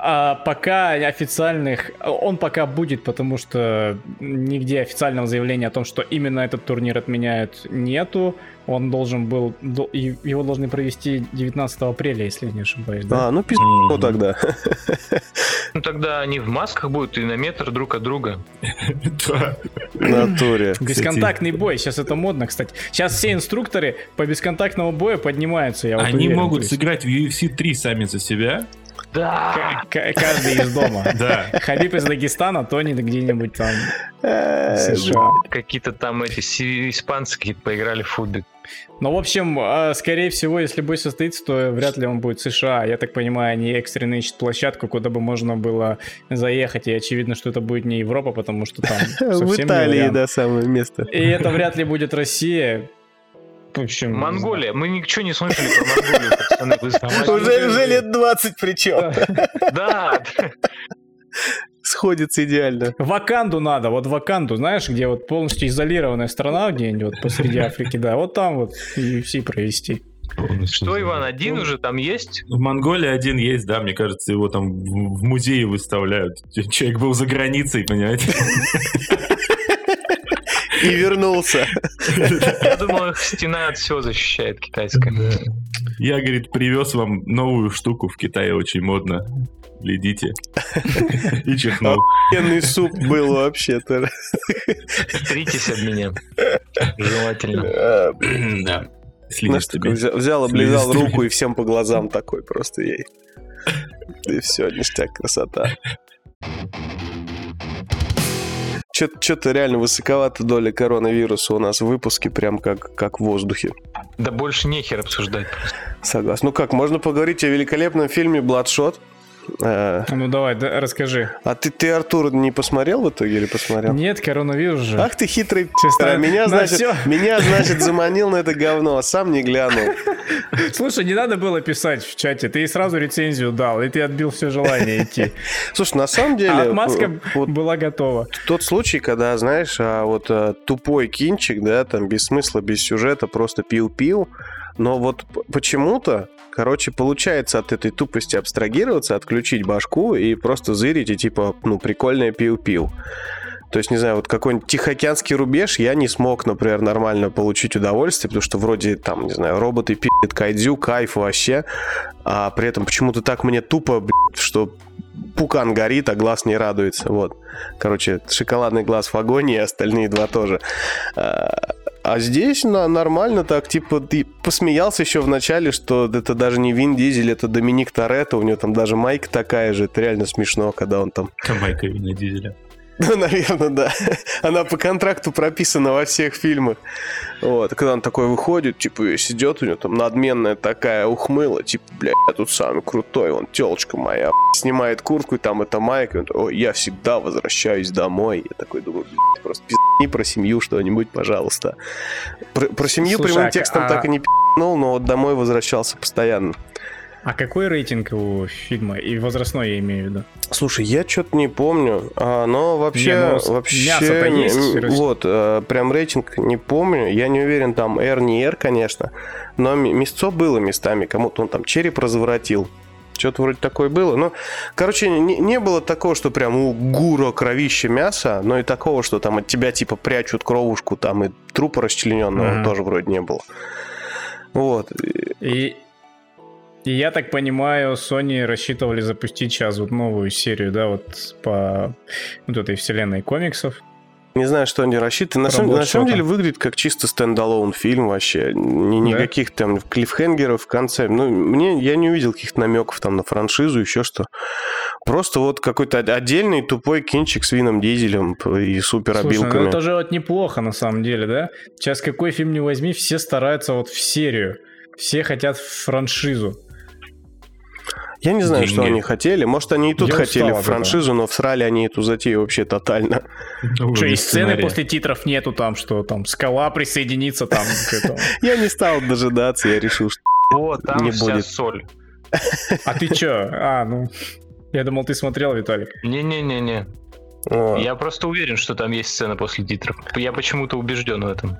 А пока официальных... Он пока будет, потому что нигде официального заявления о том, что именно этот турнир отменяют, нету. Он должен был... Его должны провести 19 апреля, если я не ошибаюсь. да? А, ну пиздец Мгм. тогда. Ну тогда они в масках будут и на метр друг от друга. Да. [laughs] Натуре. Бесконтактный бой, сейчас это модно, кстати. Сейчас все инструкторы по бесконтактному бою поднимаются, я Они могут сыграть в UFC 3 сами за себя. Да! к- к- каждый из дома. [laughs] Да. Хабиб из Дагестана, Тони где-нибудь там Э, США. Какие-то там эти испанцы какие-то поиграли в футбол. Ну, в общем, э, скорее всего, если бой состоится, то вряд ли он будет в США. Я так понимаю, они экстренно ищут площадку, куда бы можно было заехать. И очевидно, что это будет не Европа, потому что там [laughs] совсем В Италии, да, самое место. И это вряд ли будет Россия. В общем, Монголия. Мы ничего не слышали про Монголию, Уже, уже лет 20 причем. Да, Сходится идеально. Ваканду надо, вот Ваканду, знаешь, где вот полностью изолированная страна где-нибудь вот посреди [laughs] Африки, да, вот там вот UFC провести. что, Иван, один уже там есть? В Монголии один есть, да, мне кажется, его там в в музее выставляют. Человек был за границей, понимаете? [laughs] И вернулся. Я думал, их стена от всего защищает китайская. Я, говорит, привез вам новую штуку в Китае, очень модно. Глядите. И чихнул. Охуенный суп был вообще-то. Тритесь об меня. Желательно. Э, Да. Знаешь, такой взял, взял, облизал руку и всем по глазам такой просто ей. И все, ништяк, красота. Что-то реально высоковата доля коронавируса у нас в выпуске, прям как, как в воздухе. Да больше нехер обсуждать. Согласен. Ну как, можно поговорить о великолепном фильме «Бладшот». Э, Ну давай, да, расскажи. А ты, ты, Артур, не посмотрел в итоге или посмотрел? Нет, коронавирус же. Ах ты хитрый Честно, пи***, меня, на значит, всё. меня, значит, заманил на это говно, а сам не глянул. [laughs] Слушай, не надо было писать в чате, ты сразу рецензию дал, и ты отбил все желание идти. [laughs] Слушай, на самом деле, А отмазка п- вот была готова. тот случай, когда, знаешь, а, вот а, тупой кинчик, да, там без смысла, без сюжета, просто пил-пил, но вот почему-то, короче, получается от этой тупости абстрагироваться, отключить башку и просто зырить и типа, ну, прикольное пил-пил. То есть, не знаю, вот какой-нибудь Тихоокеанский рубеж я не смог, например, нормально получить удовольствие, потому что вроде там, не знаю, роботы пи***т кайдзю, кайф вообще, а при этом почему-то так мне тупо, блядь, что пукан горит, а глаз не радуется, вот. Короче, шоколадный глаз в агонии, остальные два тоже. А здесь на, нормально так, типа, ты посмеялся еще в начале, что это даже не Вин Дизель, это Доминик Торетто, у него там даже майка такая же, это реально смешно, когда он там Майка Вина Дизеля. [laughs] ну, наверное, да. Она по контракту прописана во всех фильмах. Вот, когда он такой выходит, типа, весь идет, у него там надменная такая ухмыла, типа, бля, я тут самый крутой, он телочка моя, снимает куртку, и там это майка, и он такой, «Ой, я всегда возвращаюсь домой. Я такой думаю, блядь, просто пизни про семью что-нибудь, пожалуйста. Про, про семью Слушай, прямым а- текстом а- так и не пи***нул, но вот домой возвращался постоянно. А какой рейтинг у фильма? И возрастной я имею в виду. Слушай, я что-то не помню, а, но вообще, Не, ну, вообще, мясо-то есть, вот, а, прям рейтинг не помню, я не уверен, там R, не R, конечно, но м- мясцо было местами, кому-то он там череп разворотил, что-то вроде такое было, ну, короче, не, не было такого, что прям у гура кровище мяса, но и такого, что там от тебя типа прячут кровушку, там и трупа расчлененного Мгм. тоже вроде не было. Вот, И, и я так понимаю, Sony рассчитывали запустить сейчас вот новую серию, да, вот по вот этой вселенной комиксов. Не знаю, что они рассчитаны. На, самом, на самом деле выглядит как чисто стендалон фильм вообще. Ни, никаких там клиффхенгеров в конце. Ну, мне, я не увидел каких-то намеков там на франшизу, еще что. Просто вот какой-то отдельный тупой кинчик с Вином Дизелем и супер Слушай, ну это же вот неплохо на самом деле, да? Сейчас какой фильм не возьми, все стараются вот в серию. Все хотят франшизу. Я не знаю, что Деньги. они хотели. Может, они и тут Я хотели устал франшизу, но всрали они эту затею вообще тотально. Что, и сцены после титров нету там, что там скала присоединится там к [laughs] этому. Я не стал дожидаться, я решил, что... Там Не вся будет. соль. А ты чё? А, ну... Я думал, ты смотрел, Виталик. Не-не-не-не. Я просто уверен, что там есть сцена после титров. Я почему-то убежден в этом.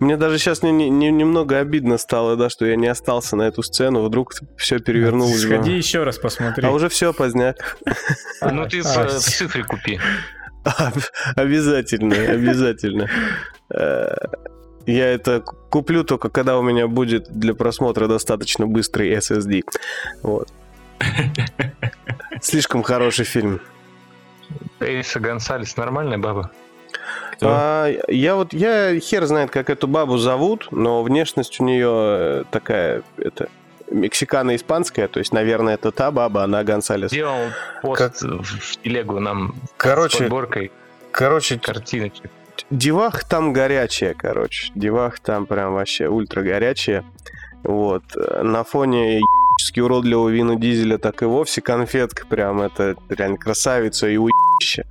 Мне даже сейчас не- не- не- немного обидно стало, да, что я не остался на эту сцену. Вдруг все перевернулось. бы. Сходи еще раз посмотри. А уже все, поздняк. Ну ты в, а, в цифре купи. Обязательно, обязательно. Э, Я это куплю только когда у меня будет для просмотра достаточно быстрый SSD. Вот. [laughs] Слишком хороший фильм. Эйса Гонсалес нормальная баба? А, я вот, я хер знает, как эту бабу зовут, но внешность у нее э, такая, это, мексикано-испанская, то есть, наверное, это та баба, она Гонсалес. Сделал пост Как- в телегу нам с Короче, подборкой короче, картиночек. девах там горячая, короче. Девах там прям вообще ультра горячая. Вот. На фоне ебически уродливого Вина Дизеля так и вовсе конфетка прям. Это реально красавица и уебище.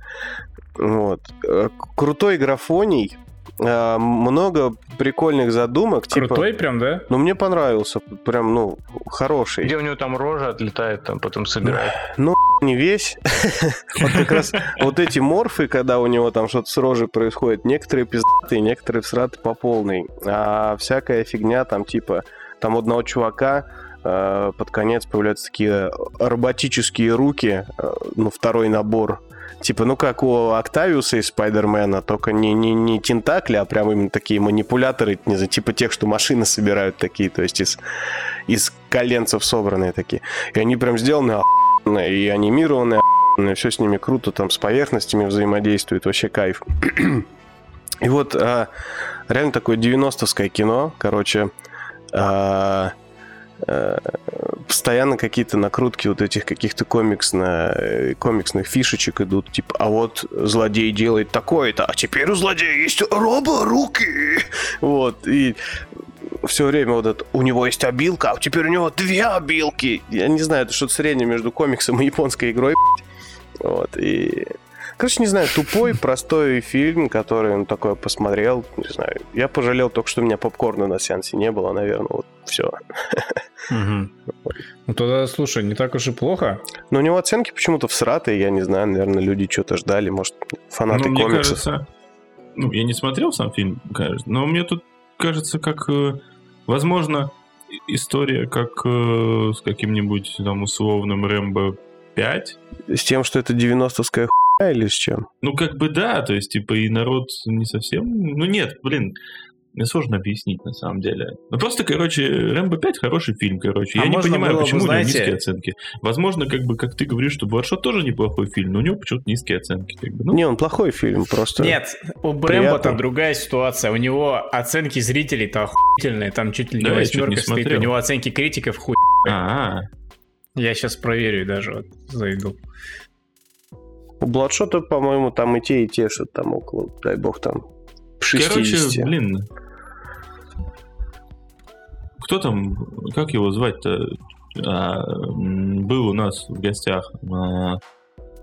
Вот. Э, Крутой графоний. э, Много прикольных задумок. Типа, Крутой прям, да? ну, мне понравился. Прям, ну, хороший. Где у него там рожа отлетает, там потом собирает. [laughs] не весь. [laughs] Вот как раз вот эти морфы, когда у него там что-то с рожей происходит, некоторые пиздатые, некоторые всраты по полной. А всякая фигня там типа, там одного чувака э, под конец появляются такие роботические руки, ну, второй набор. Типа, ну, как у Октавиуса из Спайдермена, только не, не, не тентакли, а прям именно такие манипуляторы, не знаю, типа тех, что машины собирают такие, то есть из, из коленцев собранные такие. И они прям сделаны охуенно, и анимированные охуенно, все с ними круто, там с поверхностями взаимодействует, вообще кайф. И вот а, реально такое 90-ское кино, короче, а, постоянно какие-то накрутки вот этих каких-то комиксно, э, комиксных фишечек идут, типа, а вот злодей делает такое-то, а теперь у злодея есть робо-руки. Вот, и все время вот это, у него есть обилка, а теперь у него две обилки. Я не знаю, это что-то среднее между комиксом и японской игрой. Вот, и... Короче, не знаю, тупой, простой фильм, который он такой посмотрел, не знаю. Я пожалел только, что у меня попкорна на сеансе не было, наверное, вот все. Ну тогда, слушай, не так уж и плохо. Но у него оценки почему-то всратые, я не знаю, наверное, люди что-то ждали, может, фанаты Ну, мне комиксов. кажется, ну, я не смотрел сам фильм, конечно, но мне тут кажется, как, э, возможно, история, как э, с каким-нибудь там условным Рэмбо 5. С тем, что это 90-ская хуйня или с чем? Ну, как бы да, то есть, типа, и народ не совсем... Ну, нет, блин, мне сложно объяснить, на самом деле. Ну, просто, короче, Рэмбо 5 хороший фильм, короче. А Я не понимаю, было бы, почему у него знаете- низкие оценки. Возможно, как бы, как ты говоришь, что Бладшот тоже неплохой фильм, но у него почему-то низкие оценки. Как бы. Ну, Не, он плохой фильм, просто... Нет, у Брэмбо Приятно. там другая ситуация. У него оценки зрителей-то охуительные. Там чуть ли не Да, я чуть восьмерка не стоит. У смотрел. него оценки критиков хуй. а, Я сейчас проверю даже, вот, зайду. У Бладшота, по-моему, там и те, и те, что там около, дай бог, там 60. Короче, блин. Кто там, как его звать-то? А, был у нас в гостях а,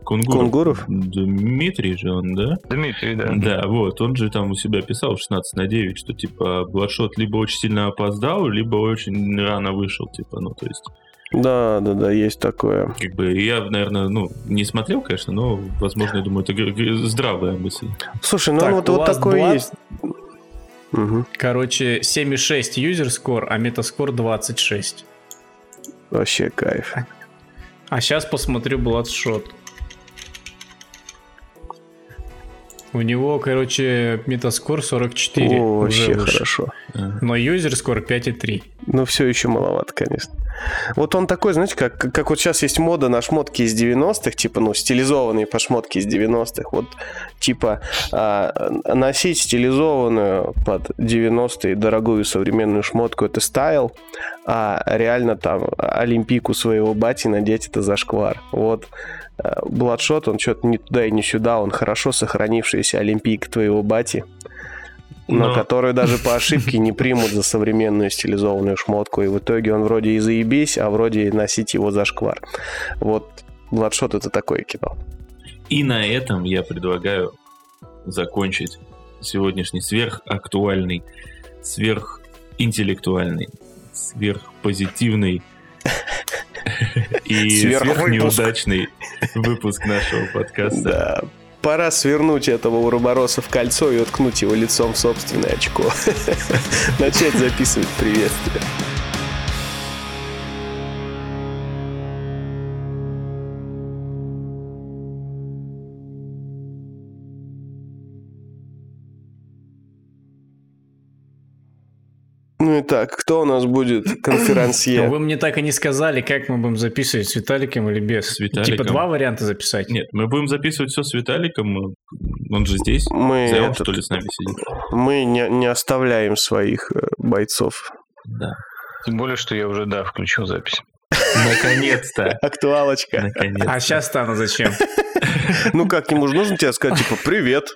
Кунгуров. Кунгуров? Дмитрий же он, да? Дмитрий, да. Да, вот, он же там у себя писал 16 на 9, что типа Бладшот либо очень сильно опоздал, либо очень рано вышел, типа, ну, то есть... Да, да, да, есть такое. Как бы я, наверное, ну, не смотрел, конечно, но, возможно, я думаю, это здравая мысль. Слушай, ну Так, вот, вот вас такое Blood- есть. Мгм. Короче, 7,6 юзер скор, а метаскор 26. Вообще кайф. А сейчас посмотрю Bloodshot. У него, короче, метаскор 44. О, вообще выше. хорошо. Но юзер скор 5,3. Ну, все еще маловато, конечно. Вот он такой, знаете, как, как вот сейчас есть мода на шмотки из 90-х, типа, ну, стилизованные по шмотки из 90-х. Вот, типа, а, носить стилизованную под 90-е дорогую современную шмотку это стайл, а реально там олимпийку своего бати надеть это зашквар. Вот Бладшот, он что-то не туда и не сюда, он хорошо сохранившаяся олимпийка твоего бати, но, Но- которую даже по ошибке не примут за современную стилизованную шмотку. И в итоге он вроде и заебись, а вроде и носить его за шквар. Вот Бладшот это такое кино. И на этом я предлагаю закончить сегодняшний сверхактуальный, сверхинтеллектуальный, сверхпозитивный [laughs] и сверхнеудачный выпуск нашего подкаста. Да. Пора свернуть этого Уробороса в кольцо и уткнуть его лицом в собственное очко. [laughs] Начать записывать приветствие. Ну и так, кто у нас будет [coughs] конферансье? вы мне так и не сказали, как мы будем записывать, с Виталиком или без. С Виталиком. Типа два варианта записать. Нет, мы будем записывать все с Виталиком. Он же здесь. Мы, он, этот, что ли, с нами сидит. мы не, не оставляем своих э, бойцов. Да. Тем более, что я уже, да, включил запись. Наконец-то. [laughs] Актуалочка. Наконец-то. А сейчас-то она зачем? [laughs] Ну как, ему же нужно тебе сказать, типа, привет.